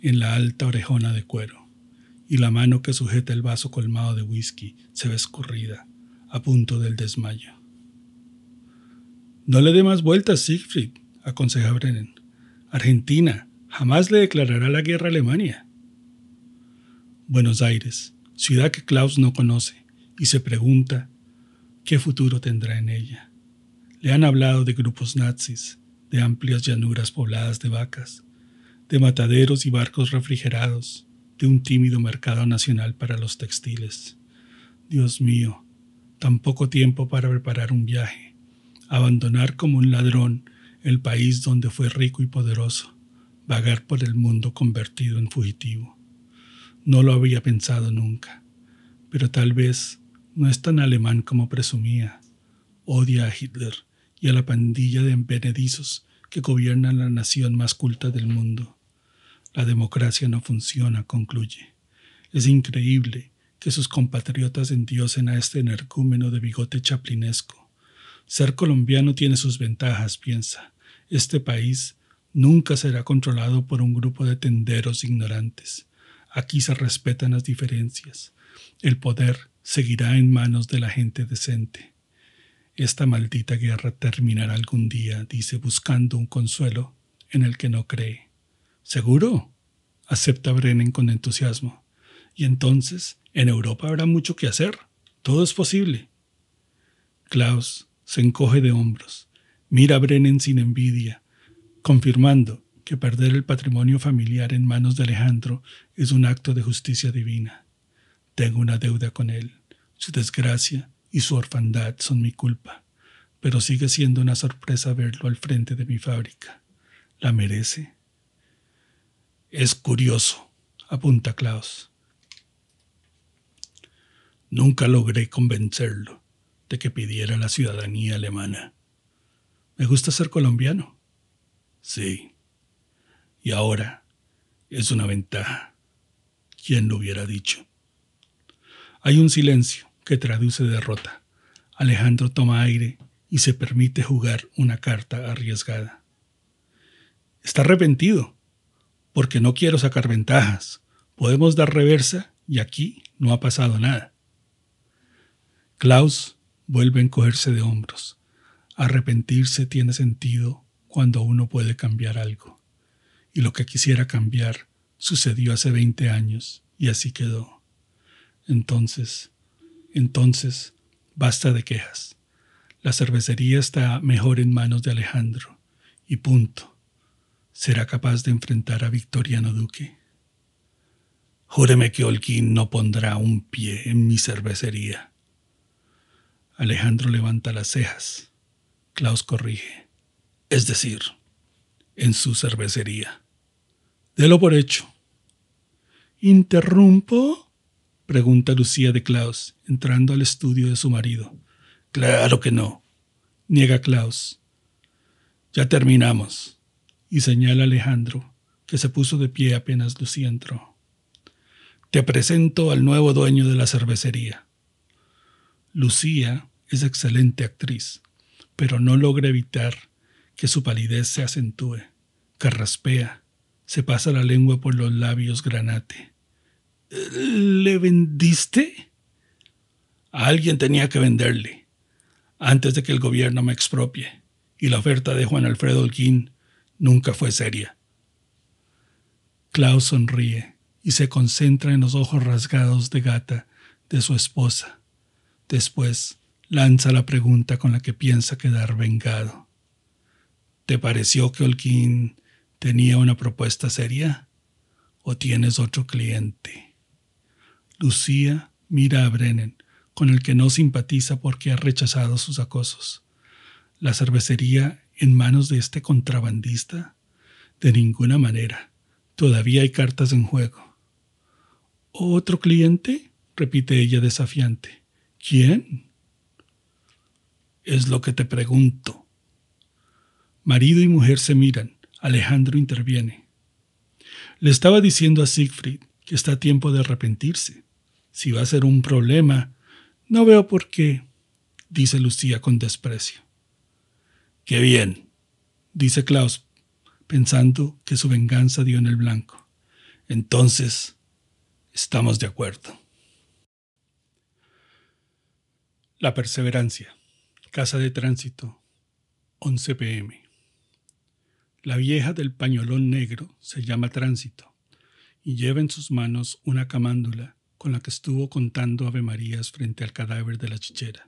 en la alta orejona de cuero, y la mano que sujeta el vaso colmado de whisky se ve escurrida, a punto del desmayo. No le dé más vueltas, Siegfried, aconseja Brennan. Argentina jamás le declarará la guerra a Alemania. Buenos Aires, ciudad que Klaus no conoce, y se pregunta qué futuro tendrá en ella. Le han hablado de grupos nazis, de amplias llanuras pobladas de vacas, de mataderos y barcos refrigerados, de un tímido mercado nacional para los textiles. Dios mío, tan poco tiempo para preparar un viaje, abandonar como un ladrón el país donde fue rico y poderoso, vagar por el mundo convertido en fugitivo. No lo había pensado nunca, pero tal vez no es tan alemán como presumía. Odia a Hitler y a la pandilla de envenedizos que gobiernan la nación más culta del mundo. La democracia no funciona, concluye. Es increíble que sus compatriotas endiosen a este energúmeno de bigote chaplinesco. Ser colombiano tiene sus ventajas, piensa. Este país nunca será controlado por un grupo de tenderos ignorantes. Aquí se respetan las diferencias. El poder seguirá en manos de la gente decente. Esta maldita guerra terminará algún día, dice, buscando un consuelo en el que no cree. ¿Seguro? acepta Brennan con entusiasmo. Y entonces, en Europa habrá mucho que hacer. Todo es posible. Klaus se encoge de hombros, mira a Brennan sin envidia, confirmando que perder el patrimonio familiar en manos de Alejandro es un acto de justicia divina. Tengo una deuda con él. Su desgracia y su orfandad son mi culpa, pero sigue siendo una sorpresa verlo al frente de mi fábrica. ¿La merece? Es curioso, apunta Klaus. Nunca logré convencerlo de que pidiera la ciudadanía alemana. Me gusta ser colombiano. Sí. Y ahora es una ventaja. ¿Quién lo hubiera dicho? Hay un silencio que traduce derrota. Alejandro toma aire y se permite jugar una carta arriesgada. Está arrepentido, porque no quiero sacar ventajas. Podemos dar reversa y aquí no ha pasado nada. Klaus vuelve a encogerse de hombros. Arrepentirse tiene sentido cuando uno puede cambiar algo. Y lo que quisiera cambiar sucedió hace 20 años y así quedó. Entonces, entonces, basta de quejas. La cervecería está mejor en manos de Alejandro. Y punto. ¿Será capaz de enfrentar a Victoriano Duque? Júreme que Holguín no pondrá un pie en mi cervecería. Alejandro levanta las cejas. Klaus corrige. Es decir, en su cervecería. Delo por hecho. ¿Interrumpo? pregunta Lucía de Klaus, entrando al estudio de su marido. Claro que no, niega Klaus. Ya terminamos, y señala Alejandro, que se puso de pie apenas Lucía entró. Te presento al nuevo dueño de la cervecería. Lucía es excelente actriz, pero no logra evitar que su palidez se acentúe, carraspea, se pasa la lengua por los labios granate. ¿Le vendiste? A alguien tenía que venderle, antes de que el gobierno me expropie, y la oferta de Juan Alfredo Holguín nunca fue seria. Klaus sonríe y se concentra en los ojos rasgados de gata de su esposa Después lanza la pregunta con la que piensa quedar vengado. ¿Te pareció que Holguín tenía una propuesta seria? ¿O tienes otro cliente? Lucía mira a Brennan, con el que no simpatiza porque ha rechazado sus acosos. ¿La cervecería en manos de este contrabandista? De ninguna manera. Todavía hay cartas en juego. ¿Otro cliente? repite ella desafiante. ¿Quién? Es lo que te pregunto. Marido y mujer se miran. Alejandro interviene. Le estaba diciendo a Siegfried que está a tiempo de arrepentirse. Si va a ser un problema, no veo por qué, dice Lucía con desprecio. Qué bien, dice Klaus, pensando que su venganza dio en el blanco. Entonces, estamos de acuerdo. La Perseverancia. Casa de Tránsito. 11 pm. La vieja del pañolón negro se llama Tránsito y lleva en sus manos una camándula con la que estuvo contando Ave Marías frente al cadáver de la chichera.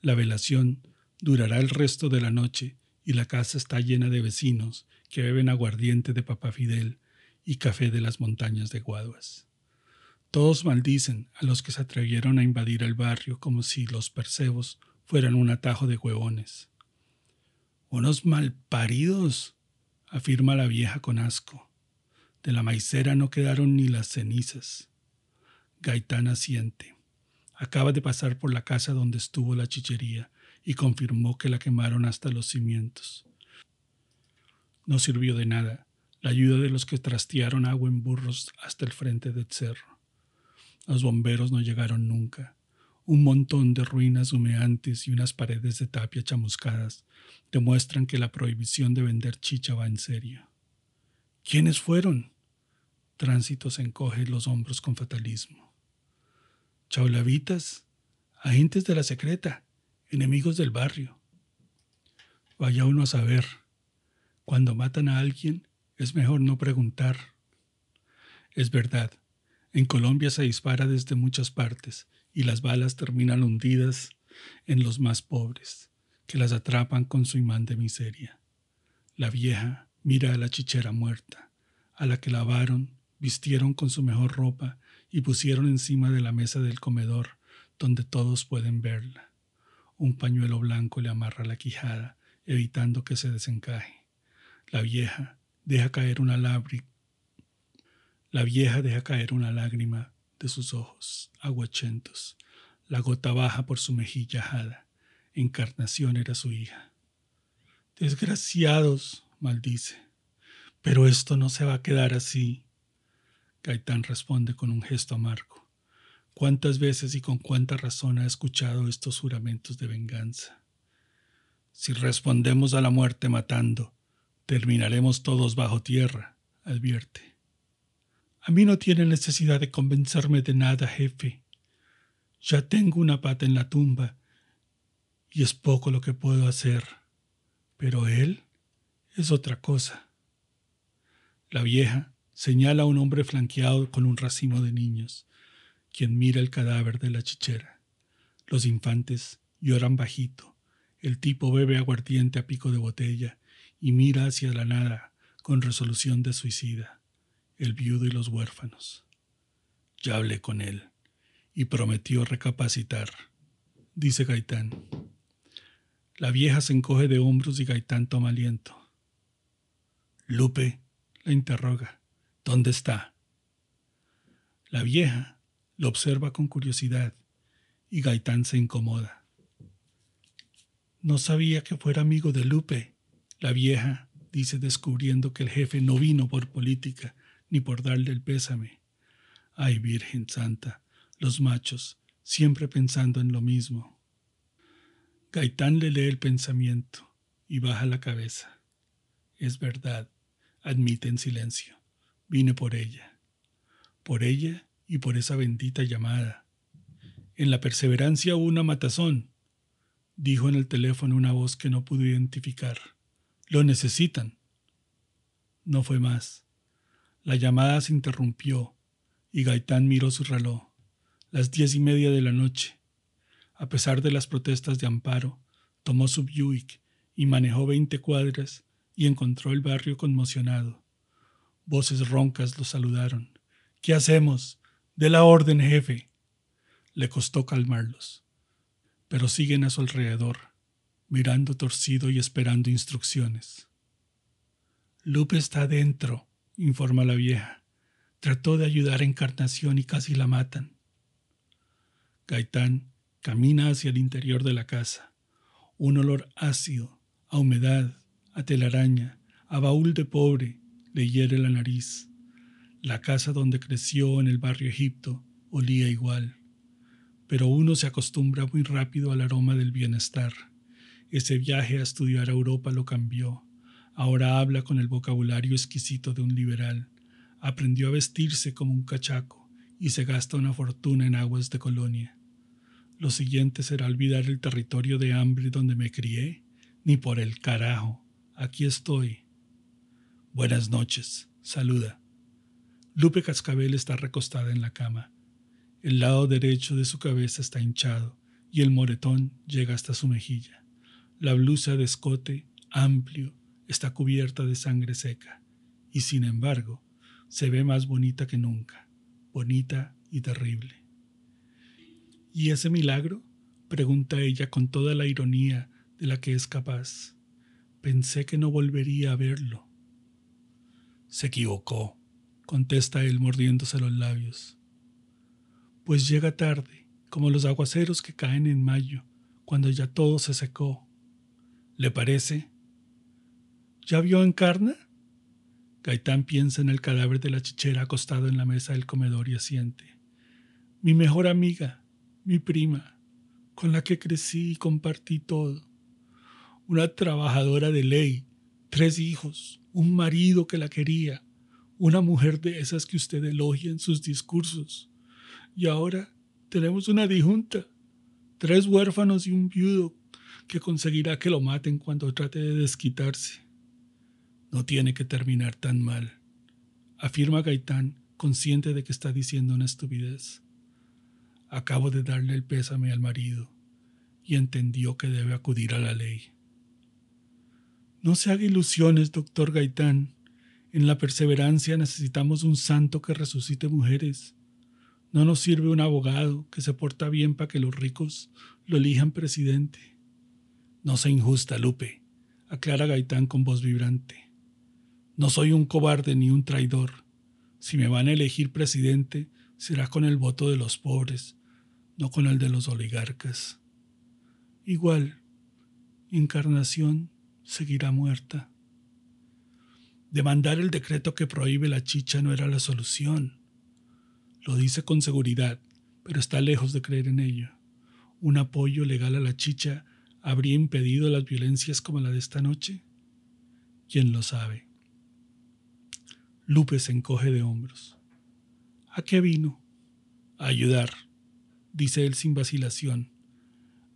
La velación durará el resto de la noche y la casa está llena de vecinos que beben aguardiente de Papá Fidel y café de las montañas de Guaduas. Todos maldicen a los que se atrevieron a invadir el barrio como si los percebos fueran un atajo de huevones. Unos malparidos, afirma la vieja con asco. De la maicera no quedaron ni las cenizas. Gaitán asiente. Acaba de pasar por la casa donde estuvo la chichería y confirmó que la quemaron hasta los cimientos. No sirvió de nada la ayuda de los que trastearon agua en burros hasta el frente del cerro. Los bomberos no llegaron nunca. Un montón de ruinas humeantes y unas paredes de tapia chamuscadas demuestran que la prohibición de vender chicha va en serio. ¿Quiénes fueron? Tránsito se encoge los hombros con fatalismo. Chaulavitas, agentes de la secreta, enemigos del barrio. Vaya uno a saber. Cuando matan a alguien, es mejor no preguntar. Es verdad, en Colombia se dispara desde muchas partes y las balas terminan hundidas en los más pobres, que las atrapan con su imán de miseria. La vieja mira a la chichera muerta, a la que lavaron, vistieron con su mejor ropa y pusieron encima de la mesa del comedor, donde todos pueden verla. Un pañuelo blanco le amarra la quijada, evitando que se desencaje. La vieja deja caer una lágrima. La vieja deja caer una lágrima de sus ojos aguachentos. La gota baja por su mejilla ajada. Encarnación era su hija. Desgraciados, maldice. Pero esto no se va a quedar así. Gaitán responde con un gesto amargo. ¿Cuántas veces y con cuánta razón ha escuchado estos juramentos de venganza? Si respondemos a la muerte matando, terminaremos todos bajo tierra, advierte. A mí no tiene necesidad de convencerme de nada, jefe. Ya tengo una pata en la tumba y es poco lo que puedo hacer. Pero él es otra cosa. La vieja señala a un hombre flanqueado con un racimo de niños, quien mira el cadáver de la chichera. Los infantes lloran bajito. El tipo bebe aguardiente a pico de botella y mira hacia la nada con resolución de suicida el viudo y los huérfanos. Ya hablé con él y prometió recapacitar, dice Gaitán. La vieja se encoge de hombros y Gaitán toma aliento. Lupe la interroga. ¿Dónde está? La vieja lo observa con curiosidad y Gaitán se incomoda. No sabía que fuera amigo de Lupe. La vieja dice descubriendo que el jefe no vino por política, ni por darle el pésame. Ay, Virgen Santa, los machos, siempre pensando en lo mismo. Gaitán le lee el pensamiento y baja la cabeza. Es verdad, admite en silencio. Vine por ella. Por ella y por esa bendita llamada. En la perseverancia una matazón, dijo en el teléfono una voz que no pudo identificar. Lo necesitan. No fue más. La llamada se interrumpió y Gaitán miró su reloj. Las diez y media de la noche. A pesar de las protestas de amparo, tomó su Buick y manejó veinte cuadras y encontró el barrio conmocionado. Voces roncas lo saludaron. ¿Qué hacemos? De la orden, jefe. Le costó calmarlos, pero siguen a su alrededor, mirando torcido y esperando instrucciones. Lupe está dentro, informa la vieja. Trató de ayudar a Encarnación y casi la matan. Gaitán camina hacia el interior de la casa. Un olor ácido, a humedad, a telaraña, a baúl de pobre, le hiere la nariz. La casa donde creció en el barrio Egipto olía igual. Pero uno se acostumbra muy rápido al aroma del bienestar. Ese viaje a estudiar a Europa lo cambió. Ahora habla con el vocabulario exquisito de un liberal. Aprendió a vestirse como un cachaco y se gasta una fortuna en aguas de colonia. Lo siguiente será olvidar el territorio de hambre donde me crié, ni por el carajo. Aquí estoy. Buenas noches. Saluda. Lupe Cascabel está recostada en la cama. El lado derecho de su cabeza está hinchado y el moretón llega hasta su mejilla. La blusa de escote, amplio, está cubierta de sangre seca y sin embargo se ve más bonita que nunca, bonita y terrible. ¿Y ese milagro? pregunta ella con toda la ironía de la que es capaz. Pensé que no volvería a verlo. Se equivocó, contesta él mordiéndose los labios. Pues llega tarde, como los aguaceros que caen en mayo, cuando ya todo se secó. ¿Le parece? ¿Ya vio Encarna? Gaitán piensa en el cadáver de la chichera acostado en la mesa del comedor y asiente. Mi mejor amiga, mi prima. con la que crecí y compartí todo. Una trabajadora de ley, tres hijos, un marido que la quería, una mujer de esas que usted elogia en sus discursos. Y ahora tenemos una dijunta, tres huérfanos y un viudo que conseguirá que lo maten cuando trate de desquitarse. No tiene que terminar tan mal, afirma Gaitán, consciente de que está diciendo una estupidez. Acabo de darle el pésame al marido y entendió que debe acudir a la ley. No se haga ilusiones, doctor Gaitán. En la perseverancia necesitamos un santo que resucite mujeres. No nos sirve un abogado que se porta bien para que los ricos lo elijan presidente. No sea injusta, Lupe, aclara Gaitán con voz vibrante. No soy un cobarde ni un traidor. Si me van a elegir presidente, será con el voto de los pobres, no con el de los oligarcas. Igual, Encarnación seguirá muerta. Demandar el decreto que prohíbe la chicha no era la solución. Lo dice con seguridad, pero está lejos de creer en ello. Un apoyo legal a la chicha habría impedido las violencias como la de esta noche? ¿Quién lo sabe? Lupe se encoge de hombros. ¿A qué vino? A ayudar, dice él sin vacilación.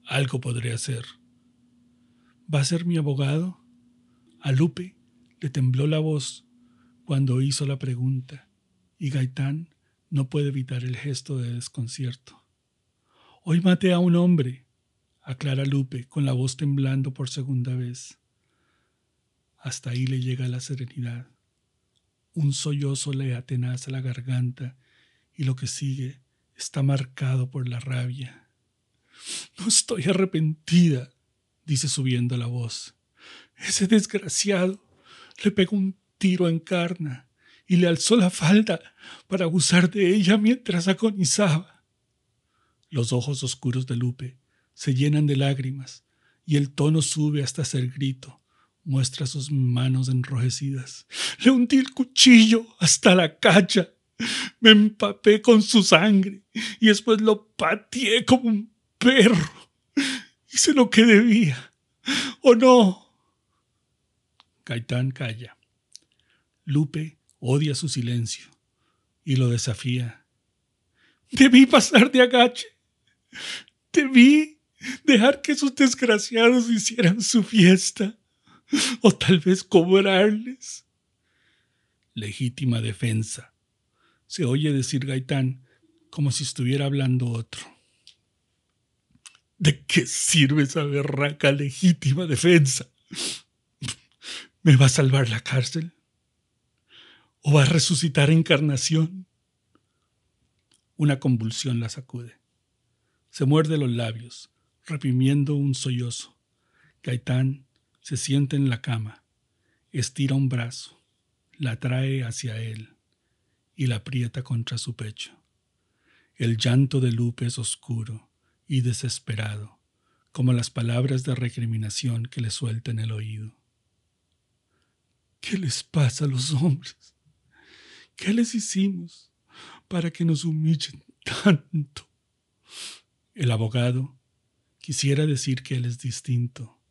Algo podré hacer. ¿Va a ser mi abogado? A Lupe le tembló la voz cuando hizo la pregunta, y Gaitán no puede evitar el gesto de desconcierto. Hoy maté a un hombre, aclara Lupe con la voz temblando por segunda vez. Hasta ahí le llega la serenidad. Un sollozo le atenaza la garganta y lo que sigue está marcado por la rabia. No estoy arrepentida, dice subiendo la voz. Ese desgraciado le pegó un tiro en carna y le alzó la falda para abusar de ella mientras agonizaba. Los ojos oscuros de Lupe se llenan de lágrimas y el tono sube hasta ser grito. Muestra sus manos enrojecidas. Le hundí el cuchillo hasta la cacha. Me empapé con su sangre y después lo pateé como un perro. Hice lo que debía. ¿O no? Gaitán calla. Lupe odia su silencio y lo desafía. Debí pasar de agache. Debí dejar que esos desgraciados hicieran su fiesta, o tal vez cobrarles. Legítima defensa. Se oye decir Gaitán como si estuviera hablando otro. ¿De qué sirve esa berraca legítima defensa? ¿Me va a salvar la cárcel? ¿O va a resucitar encarnación? Una convulsión la sacude. Se muerde los labios reprimiendo un sollozo. Gaitán se sienta en la cama, estira un brazo, la trae hacia él y la aprieta contra su pecho. El llanto de Lupe es oscuro y desesperado, como las palabras de recriminación que le suelta en el oído. ¿Qué les pasa a los hombres? ¿Qué les hicimos para que nos humillen tanto? El abogado Quisiera decir que él es distinto,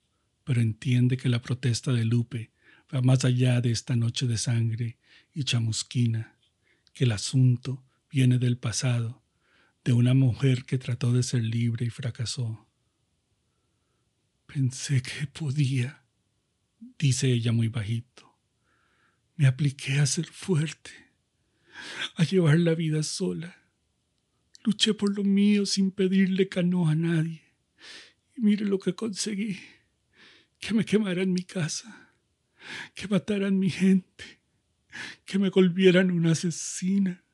pero entiende que la protesta de Lupe va más allá de esta noche de sangre y chamusquina, que el asunto viene del pasado, de una mujer que trató de ser libre y fracasó. Pensé que podía, dice ella muy bajito. Me apliqué a ser fuerte, a llevar la vida sola. Luché por lo mío sin pedirle cano a nadie. Y mire lo que conseguí. Que me quemaran mi casa, que mataran mi gente, que me volvieran una asesina.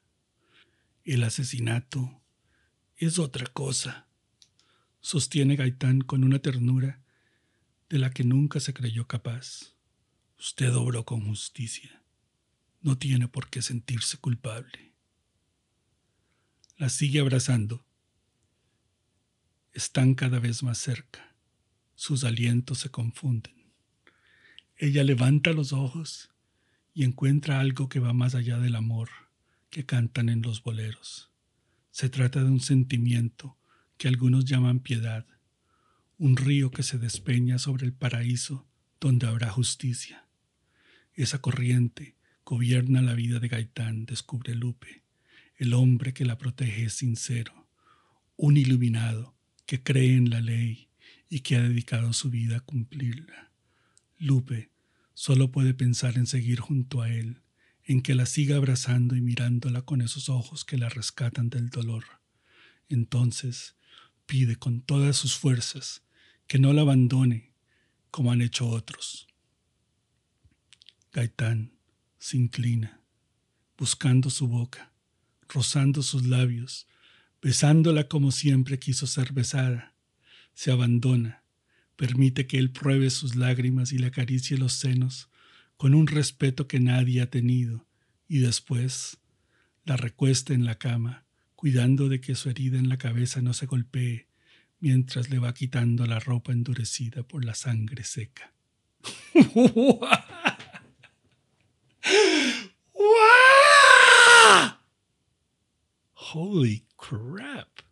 El asesinato es otra cosa, sostiene Gaitán con una ternura de la que nunca se creyó capaz. Usted obró con justicia. No tiene por qué sentirse culpable. La sigue abrazando están cada vez más cerca. Sus alientos se confunden. Ella levanta los ojos y encuentra algo que va más allá del amor que cantan en los boleros. Se trata de un sentimiento que algunos llaman piedad, un río que se despeña sobre el paraíso donde habrá justicia. Esa corriente gobierna la vida de Gaitán, descubre Lupe. El hombre que la protege es sincero, un iluminado que cree en la ley y que ha dedicado su vida a cumplirla. Lupe solo puede pensar en seguir junto a él, en que la siga abrazando y mirándola con esos ojos que la rescatan del dolor. Entonces pide con todas sus fuerzas que no la abandone como han hecho otros. Gaitán se inclina, buscando su boca, rozando sus labios, besándola como siempre quiso ser besada. Se abandona, permite que él pruebe sus lágrimas y le acaricie los senos con un respeto que nadie ha tenido, y después la recuesta en la cama, cuidando de que su herida en la cabeza no se golpee, mientras le va quitando la ropa endurecida por la sangre seca. Holy crap.